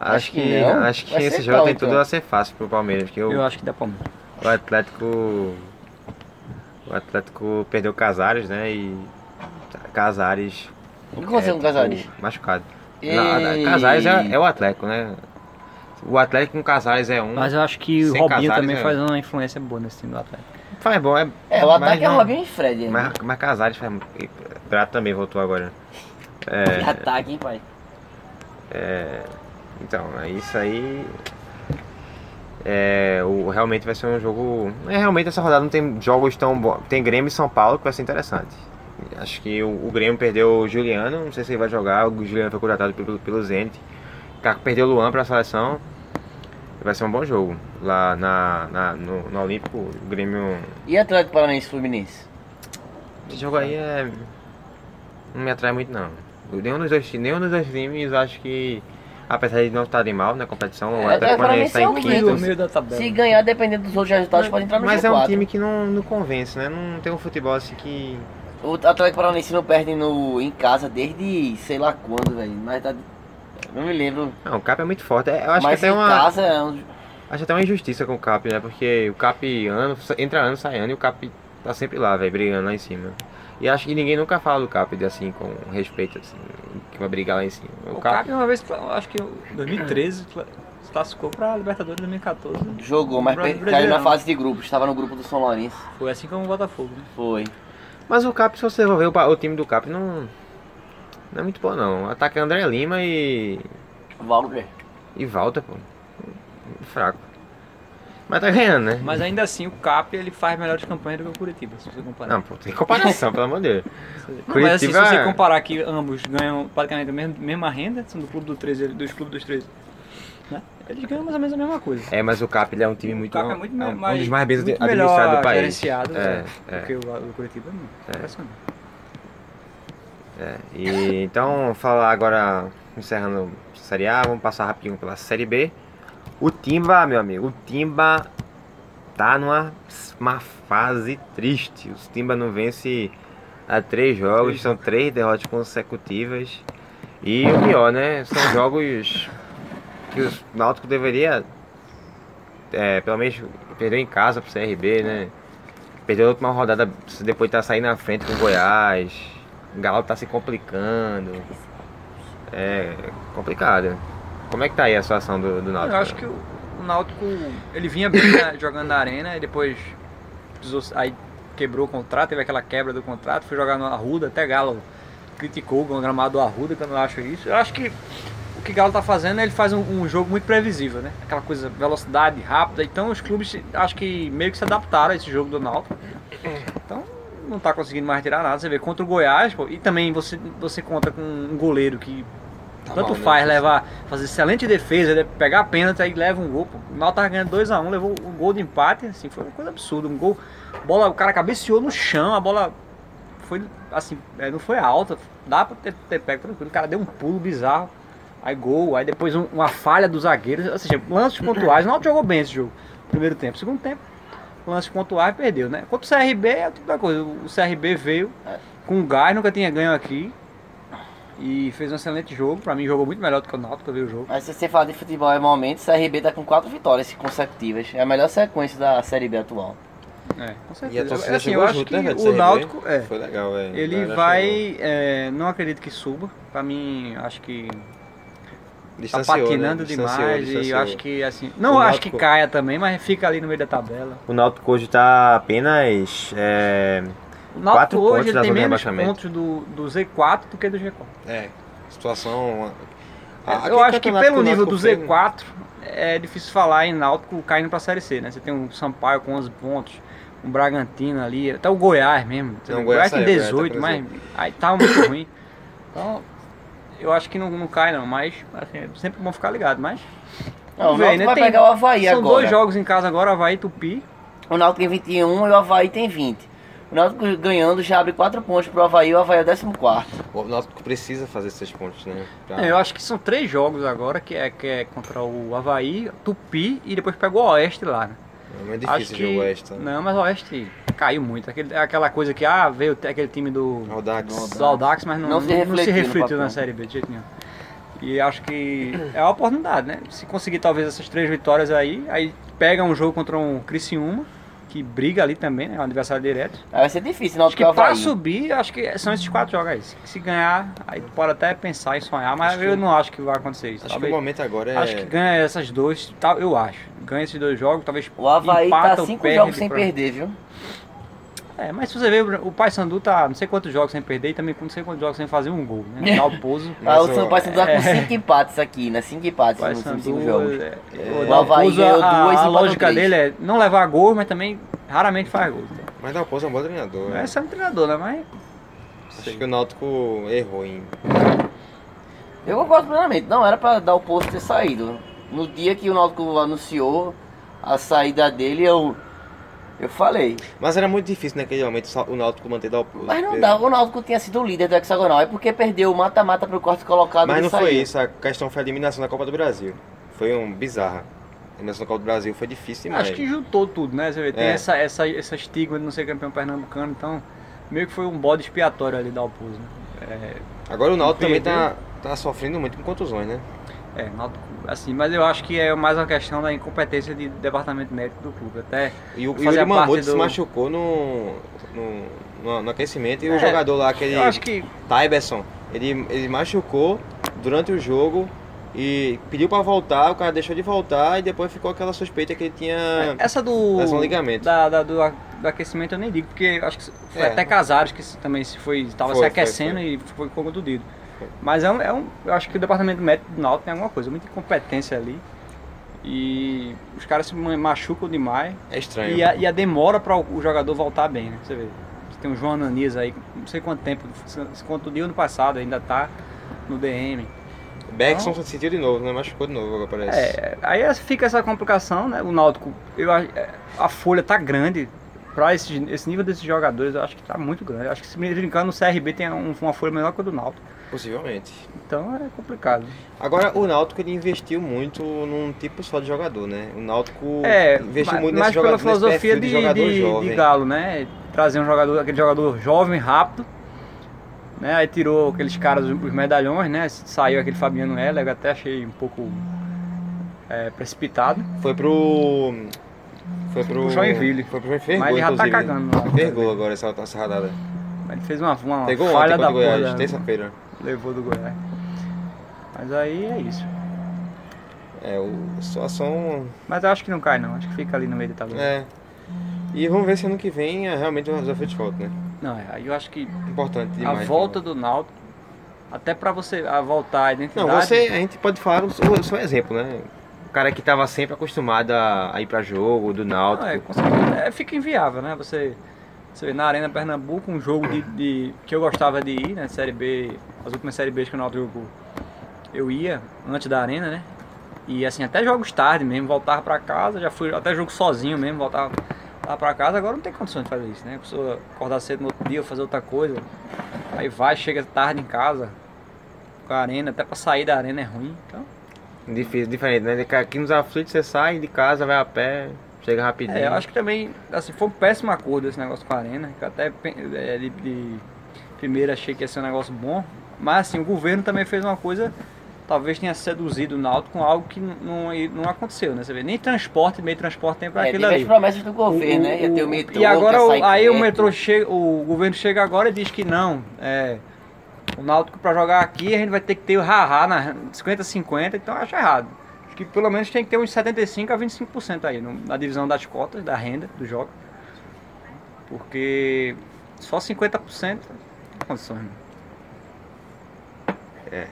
Acho Acho que que, não? acho que Vai esse jogo tem então? tudo a ser fácil pro Palmeiras, o, Eu acho que dá Palmeiras. o Atlético o Atlético perdeu Casares, né? E Casares O que aconteceu com o Casares? ficou machucado. E- Casares é, é o Atlético, né? O Atlético com Casares é um. Mas eu acho que o Robinho Casares, também é. faz uma influência boa nesse time do Atlético. Faz bom, é. É, o ataque é Robinho e Fred. Mas, Mas... mas Casares faz Prato também voltou agora. Que É, <laughs> ataque, hein, pai? É, então, é isso aí. É, o, realmente vai ser um jogo. É, realmente essa rodada não tem jogos tão bons. Tem Grêmio e São Paulo que vai ser interessante. Acho que o, o Grêmio perdeu o Juliano, não sei se ele vai jogar. O Juliano foi contratado pelo, pelo Zenit. Caco perdeu o Luan para a seleção. Vai ser um bom jogo. Lá na, na- no, no Olímpico, o Grêmio. E Atlético Paranaense Fluminense? Esse jogo aí é. Não me atrai muito não. Nenhum dos dois, nenhum dos dois times acho que. Apesar de não estarem mal na competição, É, Atlético é, Paranaense está Paranaense é em quinto. Se ganhar, dependendo dos outros resultados, pode entrar no Mas G4. é um time que não, não convence, né? Não tem um futebol assim que. O Atlético Paranaense não perde no, em casa desde sei lá quando, velho. Mas tá... Não me lembro. Não, o Cap é muito forte. É, Eu acho mas que até uma. casa é um... Acho até uma injustiça com o Cap, né? Porque o Cap ano, entra ano, sai ano e o Cap tá sempre lá, velho, brigando lá em cima. E acho que ninguém nunca fala do Cap de assim, com respeito, assim, que vai brigar lá em cima. O Cap uma vez, acho que em 2013, se classificou pra Libertadores 2014. jogou, mas caiu na fase de grupos. Estava no grupo do São Lourenço. Foi assim como o Botafogo, né? Foi. Mas o Cap, se você for ver o, o time do Cap, não. Não é muito bom não. Ataque é André Lima e. Valber. E volta, pô. Fraco. Mas tá ganhando, né? Mas ainda assim, o Cap ele faz melhores campanhas do que o Curitiba, se você comparar. Não, pô, tem comparação, pelo amor de Deus. Não, mas assim, se Curitiba você é- comparar que ambos ganham praticamente a mesma, mesma renda, são do clube do 13 e dos clubes dos 13, né? Eles ganham mais ou menos a mesma coisa. É, mas o Cap ele é um time muito. o Cap é muito, é um, mais, um dos mais bem administrados do país. gerenciado É, é. do que o, o Curitiba. Não. É. Impressionante. É, e então, falar agora, encerrando a Série A, vamos passar rapidinho pela Série B. O Timba, meu amigo, o Timba tá numa uma fase triste. O Timba não vence há três jogos, são três derrotas consecutivas. E o pior, né? São jogos que o Náutico deveria, é, pelo menos, perdeu em casa pro CRB, né? Perdeu a última rodada depois de tá saindo na frente com o Goiás. O Galo tá se complicando. É complicado. Como é que tá aí a situação do, do Náutico? Eu acho que o, Náutico, ele vinha bem né, <coughs> jogando na arena e depois precisou- aí quebrou o contrato, teve aquela quebra do contrato, foi jogar no Arruda, até Galo criticou o gramado do Arruda, que eu não acho isso. Eu acho que o que Galo tá fazendo, ele faz um, um jogo muito previsível, né? Aquela coisa, velocidade rápida. Então os clubes, acho que meio que se adaptaram a esse jogo do Náutico. Então não tá conseguindo mais tirar nada. Você vê contra o Goiás, pô, e também você, você conta com um goleiro que Tanto mal, né? faz levar, fazer excelente defesa, pegar a pênalti, aí leva um gol. O Náutico tava ganhando 2x1, levou um gol de empate, assim, foi uma coisa absurda. Um gol, bola, o cara cabeceou no chão, a bola foi, assim, é, não foi alta, dá pra ter, ter pego tranquilo. O cara deu um pulo bizarro, aí gol, aí depois um- uma falha dos zagueiros, ou seja, lances pontuais. O Náutico jogou bem esse jogo, primeiro tempo. Segundo tempo, lances pontuais perdeu, né? Contra o CRB é tipo da coisa, o CRB veio com gás, nunca tinha ganho aqui. E fez um excelente jogo. Pra mim, jogou muito melhor do que o Náutico, eu vi o jogo. Mas se você falar de futebol é momento, o CRB tá com quatro vitórias consecutivas. É a melhor sequência da Série B atual. É, com E a certeza. torcida assim, eu acho junto, que né, o CRB. Náutico, é, Foi legal, velho. ele vai, é, não acredito que suba. Pra mim, acho que tá Distanciou, né? patinando Distanciou, demais. E distanciou. eu acho que, assim, não O acho que caia também, mas fica ali no meio da tabela. O Náutico hoje tá apenas. É... O Náutico Quatro hoje tem menos pontos do, do Z4 do que do G4. é situação. É, Ah, eu acho que pelo nível do Náutico fez- Z4 é difícil falar em Náutico caindo pra Série C, né? Você tem um Sampaio com 11 pontos, um Bragantino ali, até o Goiás mesmo. Não, o Goiás Goiás tem saiu, o Goiás 18, tá mas aí tá muito ruim. Então, eu acho que não, não cai não, mas assim, é sempre bom ficar ligado, mas... Não, ver, né? vai Tem- pegar o Havaí São agora. dois jogos em casa agora, Havaí e Tupi. O Náutico tem 21 e o Havaí tem 20. O Náutico ganhando já abre 4 pontos pro Havaí e o Havaí é o 14. O Náutico precisa fazer esses pontos, né? Pra- É, eu acho que são três jogos agora, que é, que é contra o Havaí, Tupi e depois pega o Oeste lá, né? É muito Acho difícil que... ver o Oeste. né? Não, mas o Oeste caiu muito. Aquele, aquela coisa que, ah, veio aquele time do, Audax. do Audax, mas não, Não não, se não refletiu se refletiu na Série B de jeito nenhum. E acho que é uma oportunidade, né? Se conseguir talvez essas três vitórias aí, aí pega um jogo contra um Criciúma, que briga ali também, né? É um adversário direto. Aí vai ser difícil o Acho que e pra subir, acho que são esses quatro jogos aí. Se, ganhar, aí pode até pensar em sonhar, mas eu não acho que vai acontecer isso. Acho que Talvez- o momento agora é. acho que ganha essas duas, tal, eu acho. Ganha esses dois jogos, talvez O Havaí empata tá ou 5 perde jogos sem perder, viu? É, mas se você ver, o Paysandu tá não sei quantos jogos sem perder e também não sei quantos jogos sem fazer um gol, né? Dá o pouso. <laughs> Ah, o São o- Paulo tá com é. 5 empates aqui, né? 5 empates nos Paysandu, 5 jogos. é, O o Havaí ganhou a, duas e a empatou lógica três. dele é não levar gol, mas também raramente faz gol. Então, Mas Dalpozo é um bom treinador. né? Esse é um treinador, né? Mas Acho que o Náutico errou em. Eu concordo plenamente. Não era pra dar o posto ter saído. No dia que o Náutico anunciou a saída dele, eu. Eu falei. Mas era muito difícil naquele momento só o Náutico manter Dalpozo. Mas não dá. O Náutico tinha sido o líder do hexagonal. É porque perdeu o mata-mata pro quarto colocado. Mas não foi isso, a questão foi a eliminação da Copa do Brasil. Foi um bizarra. A eliminação da Copa do Brasil foi difícil demais. acho que juntou tudo, né? Você vê, tem É. essa, essa, essa estigma de não ser campeão pernambucano, então meio que foi um bode expiatório ali da Alpozo, né? É, Agora o Náutico também tá, tá sofrendo muito com contusões, né? É, Náutico, assim, mas eu acho que é mais uma questão da incompetência de departamento médico do clube. Até E o, o Yuri Mamute parte se do- machucou no, no, no, no aquecimento e o É, jogador lá, aquele eu acho que Tyberson, ele, ele machucou durante o jogo e pediu pra voltar, o cara deixou de voltar e depois ficou aquela suspeita que ele tinha. essa do lesão ligamento. da, da- do, do aquecimento eu nem digo, porque acho que foi É. até Casares que também se foi estava Foi, se foi, aquecendo foi. e foi contundido. Mas é um, é um, eu acho que o departamento médico do Náutico tem alguma coisa, muita incompetência ali. E os caras se ma- machucam demais. É estranho. E a, e a demora para o jogador voltar bem, né? Você vê. Você tem o João Ananias aí, não sei quanto tempo, se contundiu ano passado, ainda tá no DM. Beckson se sentiu de novo, né? Machucou de novo agora parece. É, aí fica essa complicação, né? O Náutico, eu, acho- é, a folha tá grande. Pra esse, esse nível desses jogadores, eu acho que tá muito grande. Eu acho que se me brincando no CRB tem um- uma folha menor que a do Náutico. Possivelmente. Então é complicado. Agora, o Náutico ele investiu muito num tipo só de jogador, né? O Náutico É, investiu ma- muito mas nesse pela jogador, nesse filosofia perfil de, de, jogador de, de Galo, né? Trazer um jogador, aquele jogador jovem, rápido. Né? Aí tirou aqueles caras, os medalhões, né? Saiu aquele Fabiano Heller, eu até achei um pouco é, precipitado. Foi pro. Foi pro. Pro Joinville. Foi pro Joinville. Mas ele já tá cagando. Vergou agora essa, essa rodada. Ele fez uma, uma Pegou falha da Goiás, terça-feira. Levou do Goiás. Mas aí é isso. É, o, a situação. Mas eu acho que não cai não, acho que fica ali no meio da tabela. É. E vamos ver se ano que vem é realmente o desafio de volta, né? Não, é, aí eu acho que Importante a demais. volta né? do Náutico, até pra você a voltar a identidade. Não, você, a gente pode falar o seu, seu exemplo, né? O cara que tava sempre acostumado a, a ir pra jogo, do Náutico. Não, é, é, fica inviável, né? Você, você na Arena Pernambuco um jogo de, de- que eu gostava de ir, né? Série B, as últimas Série B que o Náutico jogou. eu ia antes da arena, né? E assim, até jogos tarde mesmo, voltava pra casa, já fui até jogo sozinho mesmo, voltava lá pra casa, agora não tem condições de fazer isso, né? A pessoa acordar cedo no outro dia, fazer outra coisa. Aí vai, chega tarde em casa, com a arena, até pra sair da arena é ruim. Então, Difícil, diferente, né? Aqui nos aflitos você sai de casa, vai a pé, chega rapidinho. é, eu acho que também, assim, foi um péssimo acordo esse negócio com a arena, que eu até é, de, de primeira achei que ia ser um negócio bom, mas assim, o governo também fez uma coisa, talvez tenha seduzido o Náutico com algo que não, não aconteceu, né? Você vê, nem transporte, meio transporte tem pra É, aquilo ali. promessas do governo, O- né? Ia ter o o- metrô. E agora o- aí o perto. metrô chega, o governo chega agora e diz que não. É, o Náutico para jogar aqui a gente vai ter que ter o haha na 50-50, então eu acho errado. Acho que pelo menos tem que ter uns 75 a 25% aí no- na divisão das cotas, da renda do jogo. Porque só 50% não tem condições. né?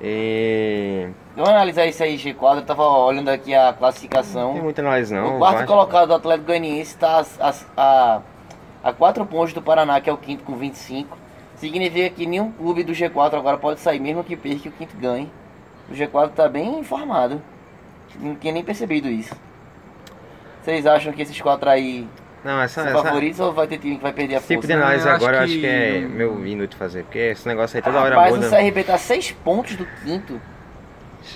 E... Vamos analisar isso aí, G4. Eu tava olhando aqui a Não tem classificação. muita análise não. o quarto colocado do Atlético Goianiense está a, a, a 4 pontos do Paraná, que é o quinto com 25. Significa que nenhum clube do G4 agora pode sair, mesmo que perca e o quinto ganhe. O G4 tá bem informado. Não tinha nem percebido isso. Vocês acham que esses quatro aí Não, essa, são essa, favoritos ou vai ter time que vai perder a esse tipo força? de análise Eu acho agora eu acho que que é não- meu inútil fazer, porque esse negócio aí toda hora Rapaz, muda. o CRB tá 6 pontos do quinto.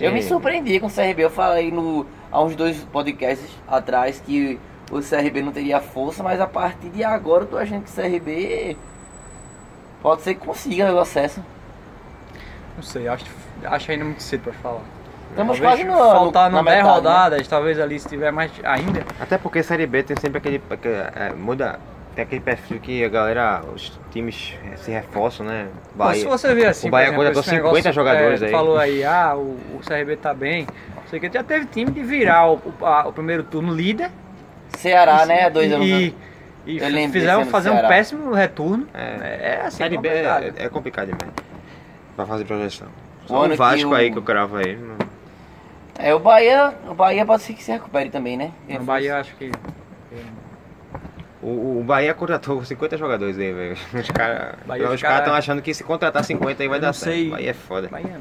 Eu me Sim. surpreendi com o CRB. Eu falei no, há uns dois podcasts atrás que o CRB não teria força, mas a partir de agora eu tô achando que o CRB pode ser que consiga o acesso. Não sei, acho, acho ainda muito cedo para falar. Estamos Talvez quase no, faltar no, na 10 metade, né? rodadas, talvez ali se tiver mais ainda. Até porque Série B tem sempre aquele. aquele- é, muda. Tem aquele perfil que a galera, os times eh, se reforçam, né? Pô, se Bahia. você ver assim, o Bahia exemplo, contratou esse 50 negócio, jogadores é, aí. falou aí, ah, o, o CRB tá bem. Não sei o que, já teve time de virar o, o- a- o primeiro turno líder. Ceará, e, né? Dois anos. E, e Eu fizeram fazer um péssimo retorno. É. É, é assim, Série B complicado. é, é complicado demais. Pra fazer projeção. O ano o Vasco que o- aí que eu cravo aí. não- É, o Bahia, o Bahia pode ser que se recupere também, né? No Bahia acho que. O, o Bahia contratou 50 jogadores aí, velho. <laughs> Os caras caras cara- estão achando que se contratar 50 aí vai Eu dar não certo. sei. Bahia é foda. Bahia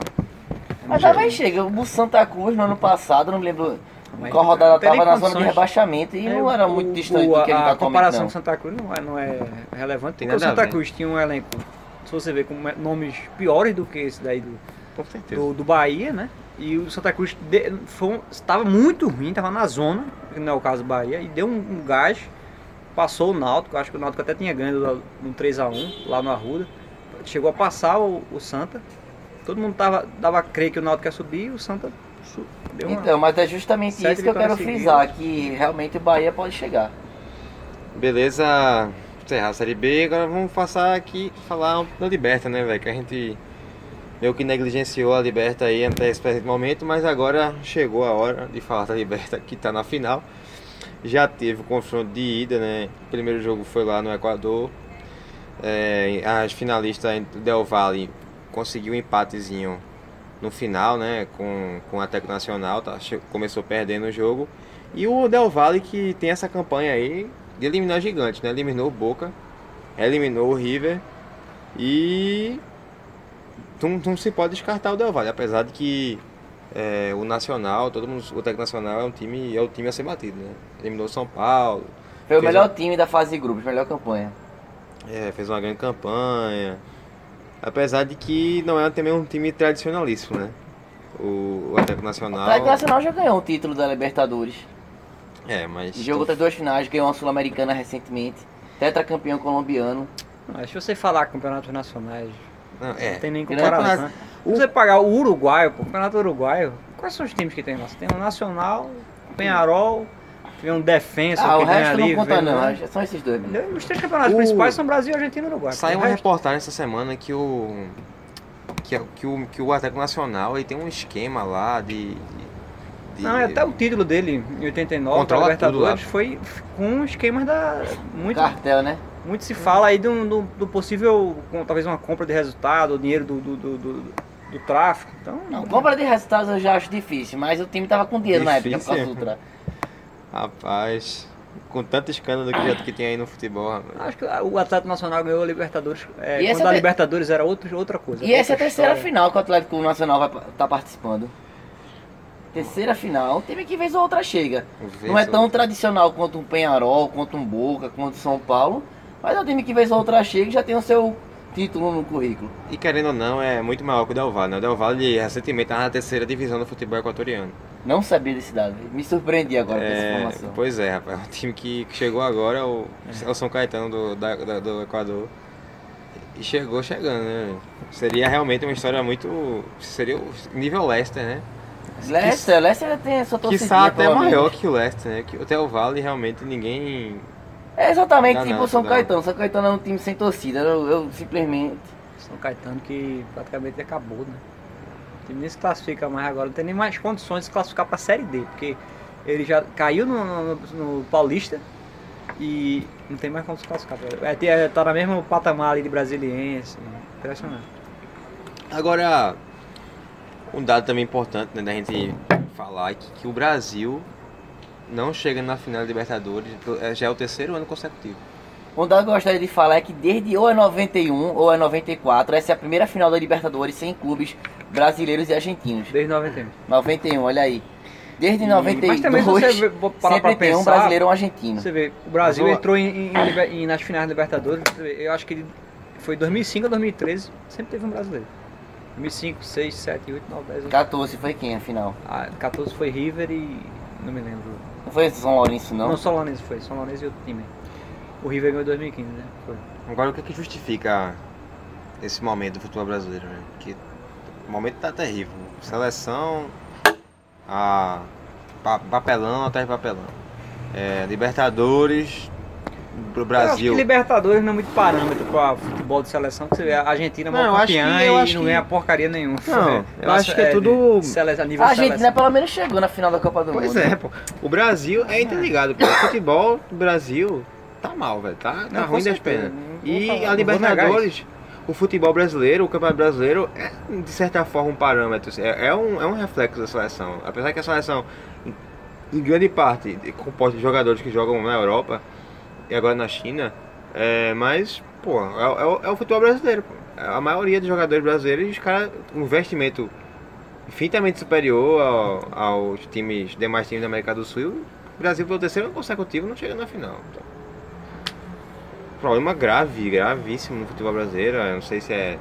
Mas já vai chega. O Santa Cruz no ano passado, não me lembro Mas qual rodada não tem tava nem na zona de rebaixamento e não É, era o- muito distante o- do que ele a, tá a comparação com. Santa Cruz não é, não é relevante, Tem porque o Santa. Cruz tinha um elenco, se você ver, com nomes piores do que esse daí do, Com certeza. do, do Bahia, né? E o Santa Cruz de- foi um- estava muito ruim, estava na zona, que não é o caso do Bahia, e deu um, um gás, passou o Náutico, acho que o Náutico até tinha ganho no 3x1 lá no Arruda, chegou a passar o, o Santa, todo mundo tava, dava a crer que o Náutico ia subir e o Santa deu uma... Então, mas é justamente isso que eu quero vitórias frisar, que realmente o Bahia pode chegar. Beleza, encerrar a Série B, agora vamos passar aqui falar da Liberta, né, velho? Que a gente meio que negligenciou a Liberta aí até esse presente momento, mas agora chegou a hora de falar da Liberta que tá na final. Já teve o confronto de ida, né? O primeiro jogo foi lá no Equador. É, as finalistas Del Valle conseguiu um empatezinho no final, né? Com, com a Tec Nacional, tá? Começou perdendo o jogo. E o Del Valle que tem essa campanha aí de eliminar gigante, né? Eliminou o Boca, eliminou o River e não, não se pode descartar o Del Valle, apesar de que é, o Nacional, todo mundo, o Tec Nacional é um time, é o time a ser batido, né? Eliminou o São Paulo, Foi o melhor time da fase de grupos, melhor campanha. é, fez uma grande campanha. Apesar de que não é também um time tradicionalíssimo, né? O, o Atlético O Nacional. Atlético Nacional já ganhou um título da Libertadores. É, mas. Jogou outras duas finais, ganhou uma Sul-Americana recentemente. Tetracampeão colombiano. Não, se você falar campeonatos nacionais, Não, é. não tem nem comparação. né? Se você pagar o Uruguaio, pô, o campeonato uruguaio, quais são os times que tem lá? Você tem o Nacional, o Penharol, tem um Defensa Ah, o resto ali. não conta não, são esses dois. mesmo. Os três campeonatos O- principais são Brasil, Argentina e Uruguai. Saiu O uma reportagem essa semana que o. Que, é- que o, que o Atlético Nacional ele tem um esquema lá de. de- Não, e até o título dele em 89, Controla da tudo lá. Libertadores, foi com esquemas da. Muito, Cartel, né? Muito se fala aí do, do, do possível, com, talvez uma compra de resultado, o dinheiro do, do, do, do- do tráfico. Então, Não, compra de resultados eu já acho difícil, mas o time tava com dinheiro na época por Difícil? causa Rapaz. com tanto escândalo que, que tem aí no futebol, rapaz. Acho que o Atlético Nacional ganhou a Libertadores. é, E essa quando a te- Libertadores era outro, outra coisa. E essa é a terceira história. final que o Atlético Nacional vai estar participando. Terceira final, time que vez ou outra chega. Não é Vez tão outra. tradicional quanto um Penharol, quanto um Boca, quanto o São Paulo. Mas é um time que vez ou outra chega e já tem o seu título no currículo. E querendo ou não, é muito maior que o Del Valle, né? O Del Valle recentemente estava na terceira divisão do futebol equatoriano. Não sabia desse dado. Me surpreendi agora com essa É, informação. pois é, rapaz. <laughs> É um time que que chegou agora, o, é o São Caetano do, da- da- do Equador. E chegou chegando, né? Seria realmente uma história muito. Seria o nível Leicester, né? Leicester, Leicester tem a sua torcida. Quiçá até maior que o Leicester, né? Que o Del Valle realmente ninguém. É exatamente Dá tipo nada, o São dá. Caetano. São Caetano é um time sem torcida. Eu, eu simplesmente. São Caetano que praticamente acabou, né? O time nem se classifica mais agora, não tem nem mais condições de se classificar pra Série D, porque ele já caiu no, no- no Paulista e não tem mais como se classificar. É, é, tá no mesmo patamar ali de brasiliense. Impressionante. Agora, um dado também importante né, da gente falar é que, que o Brasil não chega na final da Libertadores, é- já é o terceiro ano consecutivo. Um dado que eu gostaria de falar é que desde ou é 91 ou é 94, essa é a primeira final da Libertadores sem clubes brasileiros e argentinos. Desde 91. 91, olha aí. Desde E- 92, mas também se você parar sempre pra tem um brasileiro ou um argentino. Você vê, o Brasil o- entrou em, em- nas finais da Libertadores, eu acho que foi 2005 a 2013, sempre teve um brasileiro. 2005, 6, 7, 8, 9, 10, 11. 14 foi quem, afinal? Ah, 14 foi River e. não me lembro. Não foi São Lourenço, não? Não, São Lourenço foi, São Lourenço e outro time. O River ganhou em 2015, né? Foi. Agora, o que, é que justifica esse momento do futebol brasileiro? Né? Que o momento tá terrível. Seleção, a pa- papelão atrás de papelão. É, Libertadores pro Eu acho Brasil. que Libertadores não é muito parâmetro para futebol de seleção, que você vê a Argentina é Não, acho campeã que- e não que- ganha porcaria nenhuma. Não, eu acho que é de- tudo- sele- a nível A seleção. Argentina pelo menos chegou na final da Copa do Pois Mundo. é, pô. O Brasil é interligado, pô. O futebol do Brasil tá mal, velho. Tá, tá Não, ruim das penas. E falar, a Libertadores, o futebol brasileiro, o campeonato brasileiro, é de certa forma um parâmetro. É, é um, é um reflexo da seleção. Apesar que a seleção, em- em grande parte, é composta de jogadores que jogam na Europa e agora na China, é, mas, pô, é, é é o futebol brasileiro. Pô. A maioria dos jogadores brasileiros, os caras, um investimento infinitamente superior ao- aos times, demais times da América do Sul. O Brasil, pelo terceiro ano consecutivo, não chega na final. Então, problema grave, gravíssimo no futebol brasileiro. Eu não sei se é,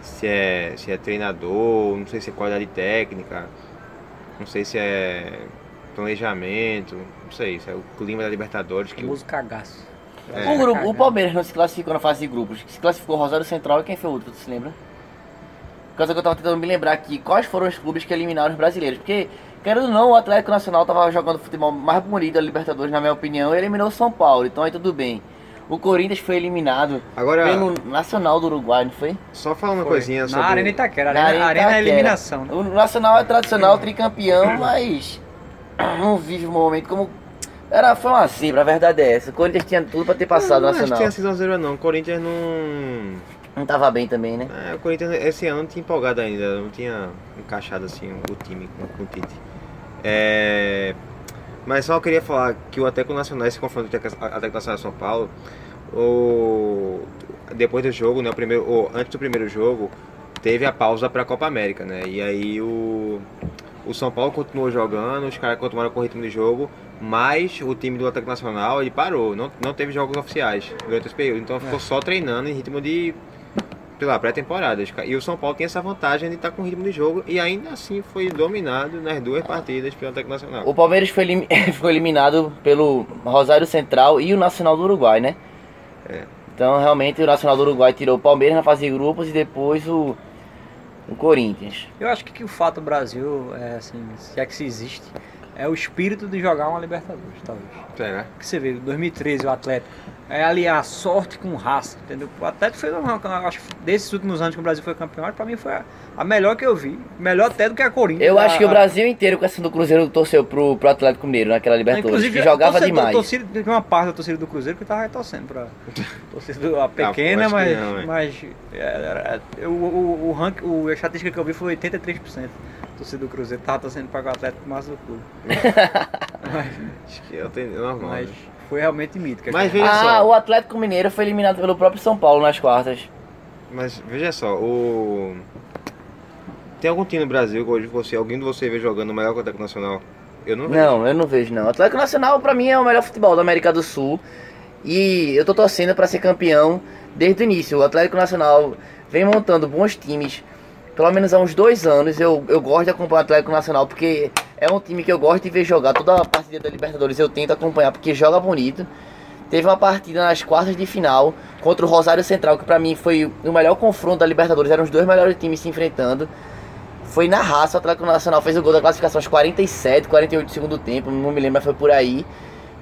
se é, se é treinador, não sei se é qualidade técnica, não sei se é planejamento, não sei, se é o clima da Libertadores que o- famoso cagaço. É. O, grupo, o Palmeiras não se classificou na fase de grupos. Se classificou Rosário Central e quem foi o outro, tu se lembra? Por causa que eu tava tentando me lembrar aqui, quais foram os clubes que eliminaram os brasileiros? Porque, querendo ou não, o Atlético Nacional tava jogando futebol mais bonito da Libertadores, na minha opinião, e eliminou o São Paulo, então aí tudo bem. O Corinthians foi eliminado Agora, pelo Nacional do Uruguai, não foi? só falar uma Foi. coisinha Na sobre... Arena Itaquera. Na Arena, Arena arena é Itaquera. eliminação. Né? O Nacional é tradicional, tricampeão, mas não vive um momento como. Era, foi uma zebra, a verdade é essa. O Corinthians tinha tudo pra ter passado não, o acho que Nacional. tinha sido uma zero não. O Corinthians não... Não tava bem também, né? É, o Corinthians esse ano não tinha empolgado ainda, não tinha encaixado assim o time com, com o Tite. É, mas só queria falar que o Atlético Nacional, esse confronto do Atlético Nacional e São Paulo, o, depois do jogo, né, o primeiro, antes do primeiro jogo, teve a pausa para a Copa América, né? E aí o, o São Paulo continuou jogando, os caras continuaram com o ritmo de jogo, mas o time do Atlético Nacional ele parou, não, não teve jogos oficiais durante esse período, então ficou só treinando em ritmo de sei lá, pré-temporada. E o São Paulo tem essa vantagem de estar com ritmo de jogo e ainda assim foi dominado nas duas partidas pelo Atlético Nacional. O Palmeiras foi, elim- <laughs> foi eliminado pelo Rosário Central e o Nacional do Uruguai, né? É. Então realmente o Nacional do Uruguai tirou o Palmeiras na fase de grupos e depois o, o Corinthians. Eu acho que, que o fato do Brasil, é, assim, se é que se existe, é o espírito de jogar uma Libertadores, talvez. Será? que você vê, 2013 o Atlético, é aliar sorte com raça, entendeu? O Atlético fez uma, acho que desses últimos anos que o Brasil foi campeão, pra mim foi a, a melhor que eu vi, melhor até do que a Corinthians. Eu A- acho que o a- Brasil inteiro, com essa do Cruzeiro, torceu pro, pro Atlético Mineiro naquela Libertadores, que jogava torcedor- demais. Torcida, teve uma parte da torcida do Cruzeiro que tava torcendo pra <laughs> torcida a pequena, mas, não, mas é, era- é, o, o, o, rank, o, a estatística que eu vi foi 83%. Torcida do Cruzeiro tava torcendo para o Atlético mais do clube. <laughs> Acho que eu tenho normal. Mas né? Foi realmente mítica. Mas veja Ah, só. o Atlético Mineiro foi eliminado pelo próprio São Paulo nas quartas. Mas veja só, o. Tem algum time no Brasil que hoje você, alguém de você vê jogando melhor que o Atlético Nacional? Eu não vejo. Não, eu não vejo não. O Atlético Nacional pra mim é o melhor futebol da América do Sul. E eu tô torcendo pra ser campeão desde o início. O Atlético Nacional vem montando bons times. Pelo menos há uns dois anos eu, eu gosto de acompanhar o Atlético Nacional porque é um time que eu gosto de ver jogar. Toda a partida da Libertadores eu tento acompanhar porque joga bonito. Teve uma partida nas quartas de final contra o Rosário Central, que pra mim foi o melhor confronto da Libertadores. Eram os dois melhores times se enfrentando. Foi na raça, o Atlético Nacional fez o gol da classificação aos 47, 48 do segundo tempo, não me lembro, mas foi por aí.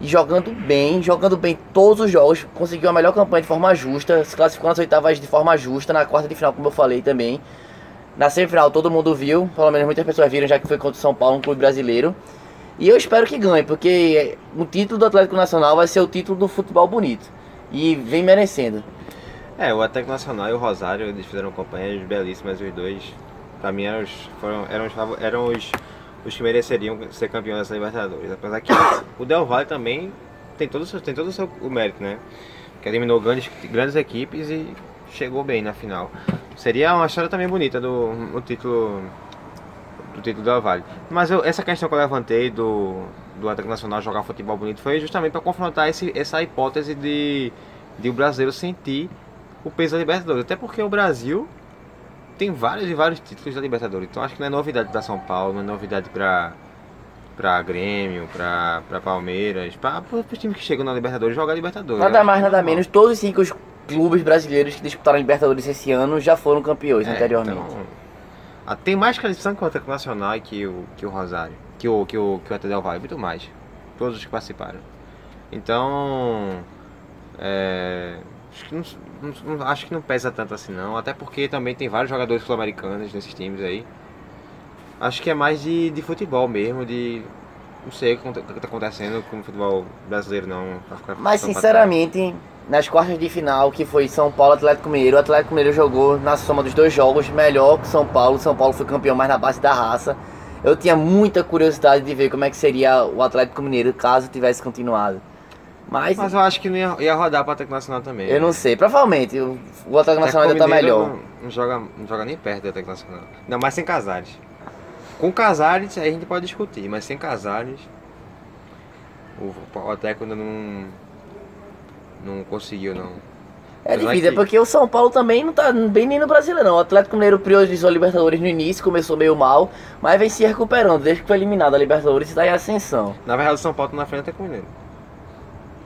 E jogando bem, jogando bem todos os jogos, conseguiu a melhor campanha de forma justa, se classificou nas oitavas de forma justa, na quarta de final, como eu falei também. Na semifinal todo mundo viu, pelo menos muitas pessoas viram, já que foi contra o São Paulo, um clube brasileiro. E eu espero que ganhe, porque o título do Atlético Nacional vai ser o título do futebol bonito. E vem merecendo. É, o Atlético Nacional e o Rosário, eles fizeram campanhas belíssimas os dois. Pra mim eram os, foram, eram os, eram os, os que mereceriam ser campeões dessa Libertadores. Apesar que <coughs> o Del Valle também tem todo o seu, tem todo o seu o mérito, né? Que eliminou grandes, grandes equipes e chegou bem na final. Seria uma história também bonita do o título do título do Del Valle. Mas eu- essa questão que eu levantei do, do Atlético Nacional jogar futebol bonito foi justamente para confrontar esse, essa hipótese de, de o brasileiro sentir o peso da Libertadores. Até porque o Brasil tem vários e vários títulos da Libertadores. Então acho que não é novidade para São Paulo, não é novidade para para Grêmio, para Palmeiras, para os times que chegam na Libertadores jogar Libertadores. Nada mais, nada menos, todos os cinco clubes brasileiros que disputaram a Libertadores esse ano já foram campeões É, anteriormente. então, ah, tem mais tradição que o Atlético Nacional que o, que o Rosário, que o, que o, que o Atlético Del Valle, muito mais. Todos os que participaram. Então, é, acho, que não, não- acho que não pesa tanto assim não, até porque também tem vários jogadores sul-americanos nesses times aí. Acho que é mais de, de futebol mesmo, de... Não sei o que está acontecendo com o futebol brasileiro não. Mas sinceramente, nas quartas de final, que foi São Paulo Atlético Mineiro, o Atlético Mineiro jogou na soma dos dois jogos melhor que São Paulo. São Paulo foi campeão mais na base da raça. Eu tinha muita curiosidade de ver como é que seria o Atlético Mineiro caso tivesse continuado. Mas. Mas eu acho que não ia, ia rodar para o Atlético Nacional também. eu não sei, provavelmente o, o Atlético Nacional ainda tá Mineiro melhor. Não, não joga, não joga nem perto do Atlético Nacional. Ainda mais sem Casares. Com Casares aí a gente pode discutir, mas sem Casares o, o Atlético ainda não, não conseguiu não. É Apesar difícil, é que- porque o São Paulo também não tá bem nem no Brasileiro, não. O Atlético Mineiro priorizou a Libertadores no início, começou meio mal, mas vem se recuperando desde que foi eliminado a Libertadores e tá em ascensão. Na verdade o São Paulo tá na frente do Atlético Mineiro.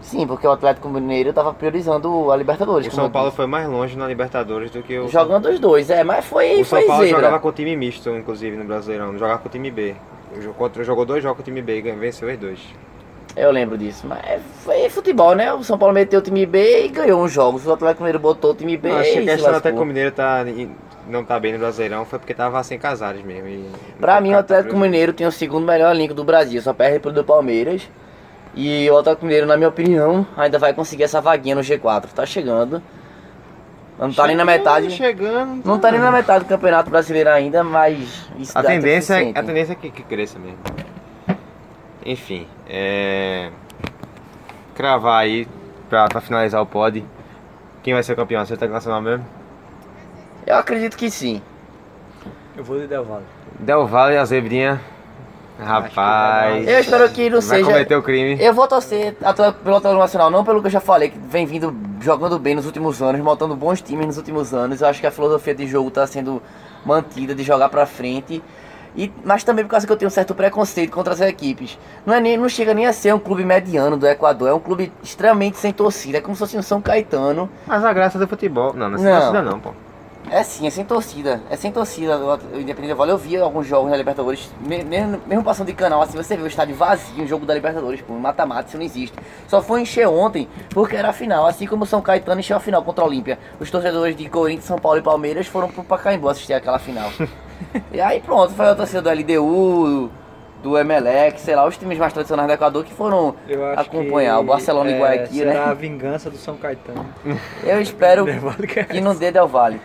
Sim, porque o Atlético Mineiro tava priorizando a Libertadores. O São Paulo foi mais longe na Libertadores do que o Jogando os dois, é, mas foi, O São foi Paulo zebra. jogava com time misto, inclusive, no Brasileirão. Jogava com o time B. Jogou, dois jogos com o time B e venceu os dois. Eu lembro disso, mas foi futebol, né? O São Paulo meteu o time B e ganhou uns jogos. O Atlético Mineiro botou o time B Eu acho que a questão do. Atlético Mineiro tá, não tá bem no Brasileirão foi porque tava sem Casares mesmo. E Pra mim, o Atlético Mineiro tem o segundo melhor elenco do Brasil, só perde pro do Palmeiras. E o Atlético Mineiro, na minha opinião, ainda vai conseguir essa vaguinha no G4. Tá chegando. Não tá nem na metade. Chegando. Não tá nem na metade do Campeonato Brasileiro ainda, mas A tendência, é- a tendência é que, que cresça mesmo. Enfim, é. Cravar aí, pra, pra finalizar o pod. Quem vai ser o campeão? Você tá nacional mesmo? Eu acredito que sim. Eu vou de Del Valle. Del Valle e a Zebrinha. Rapaz. Eu espero que não Vai seja. cometer o crime. Eu vou torcer pelo Atlético Nacional, não pelo que eu já falei, que vem vindo jogando bem nos últimos anos, montando bons times nos últimos anos. Eu acho que a filosofia de jogo está sendo mantida, de jogar pra frente. E, mas também por causa que eu tenho um certo preconceito contra as equipes. Não, é nem, não chega nem a ser um clube mediano do Equador, é um clube extremamente sem torcida. É como se fosse um São Caetano. Mas a graça do futebol. Não, não é Não. torcida não, pô. É sim, é sem torcida. É sem torcida. O o Independente Vale, eu vi alguns jogos da Libertadores, me- mesmo, mesmo passando de canal, assim, você vê o estádio vazio, um jogo da Libertadores, pô, mata-mata, isso não existe. Só foi encher ontem, porque era a final, assim como o São Caetano encheu a final contra a Olímpia. Os torcedores de Corinthians, São Paulo e Palmeiras foram pro Pacaembu assistir aquela final. <laughs> <laughs> e aí pronto, foi a torcida do LDU, do Emelec, sei lá, os times mais tradicionais do Equador que foram acompanhar. que, o Barcelona e é, Guayaquil, será a né? vingança do São Caetano. <laughs> Eu espero <laughs> que é que não dê Del Valle.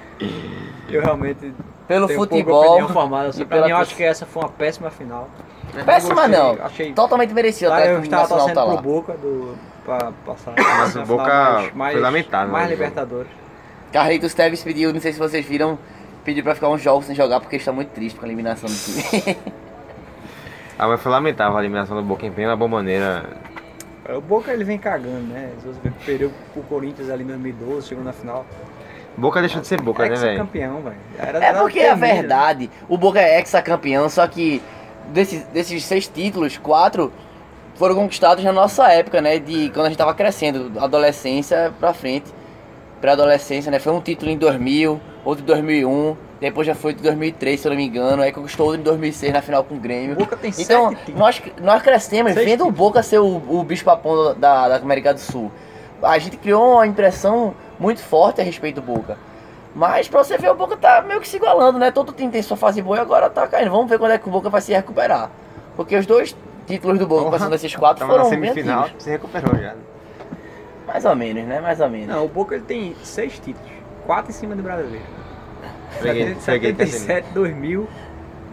Eu realmente Pelo futebol. formada. e Pra pela mim, eu acho que essa foi uma péssima final. Péssima Gostei, não. Achei... Totalmente merecido o Ah, eu estava Nacional torcendo tá pro lá. Boca do, pra passar. Mas na o final Boca foi lamentável, Mais né, Libertadores. Carlitos Teves pediu, não sei se vocês viram, pediu pra ficar uns jogos sem jogar porque está muito triste com a eliminação do time. <laughs> Ah, mas foi lamentável a eliminação do Boca em pena, uma boa maneira. O Boca ele vem cagando, né? Se você perdeu pro Corinthians ali em 2012, chegou na final. Boca deixou de ser Boca, né, velho? campeão, velho. É porque é verdade, o Boca é ex-campeão, só que desses, desses seis títulos, quatro foram conquistados na nossa época, né? De quando a gente tava crescendo, adolescência pra frente. Pré-adolescência, né? Foi um título em 2000, outro em 2001, depois já foi de 2003, se eu não me engano, aí conquistou outro em 2006 na final com o Grêmio. O Boca tem Então, sete nós, nós crescemos Seis vendo o Boca ser o, o bicho papão da, da América do Sul. A gente criou uma impressão muito forte a respeito do Boca. Mas pra você ver, o Boca tá meio que se igualando, né? Todo time tem sua fase boa e agora tá caindo. Vamos ver quando é que o Boca vai se recuperar. Porque os dois títulos do Boca, passando esses quatro, Tava na foram bem semifinal, se recuperou já. Mais ou menos, né? Mais ou menos. Não, o Boca ele tem seis títulos. Quatro em cima do brasileiro. Tá 77, 2000,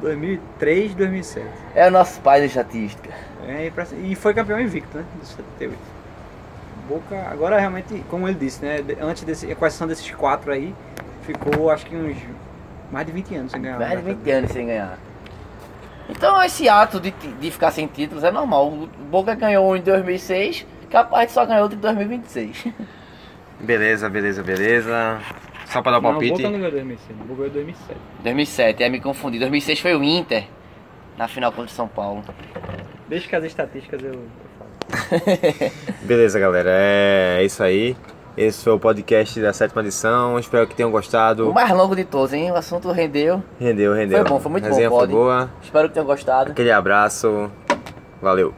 2003, 2007. É o nosso pai da estatística. É, e foi campeão invicto, né? Do 78. Boca, agora realmente, como ele disse, né? Antes desse, com exceção desses quatro aí, ficou acho que uns mais de 20 anos sem ganhar. Mais de uma 20 anos sem ganhar. Então esse ato de, de ficar sem títulos é normal. O Boca ganhou um em 2006, capaz de só ganhar outro em 2026. <laughs> Beleza, beleza, beleza. Só pra dar o Não, palpite. Boca não ganhou 2006, o Boca ganhou 2007. 2007, é me confundi. 2006 foi o Inter na final contra o São Paulo. Deixa que as estatísticas eu, eu falo. <laughs> Beleza, galera. É isso aí. Esse foi o podcast da sétima edição. Espero que tenham gostado. O mais longo de todos, hein? O assunto rendeu. Rendeu, rendeu. Foi bom, foi muito Resenha bom, foi boa. Espero que tenham gostado. Aquele abraço. Valeu.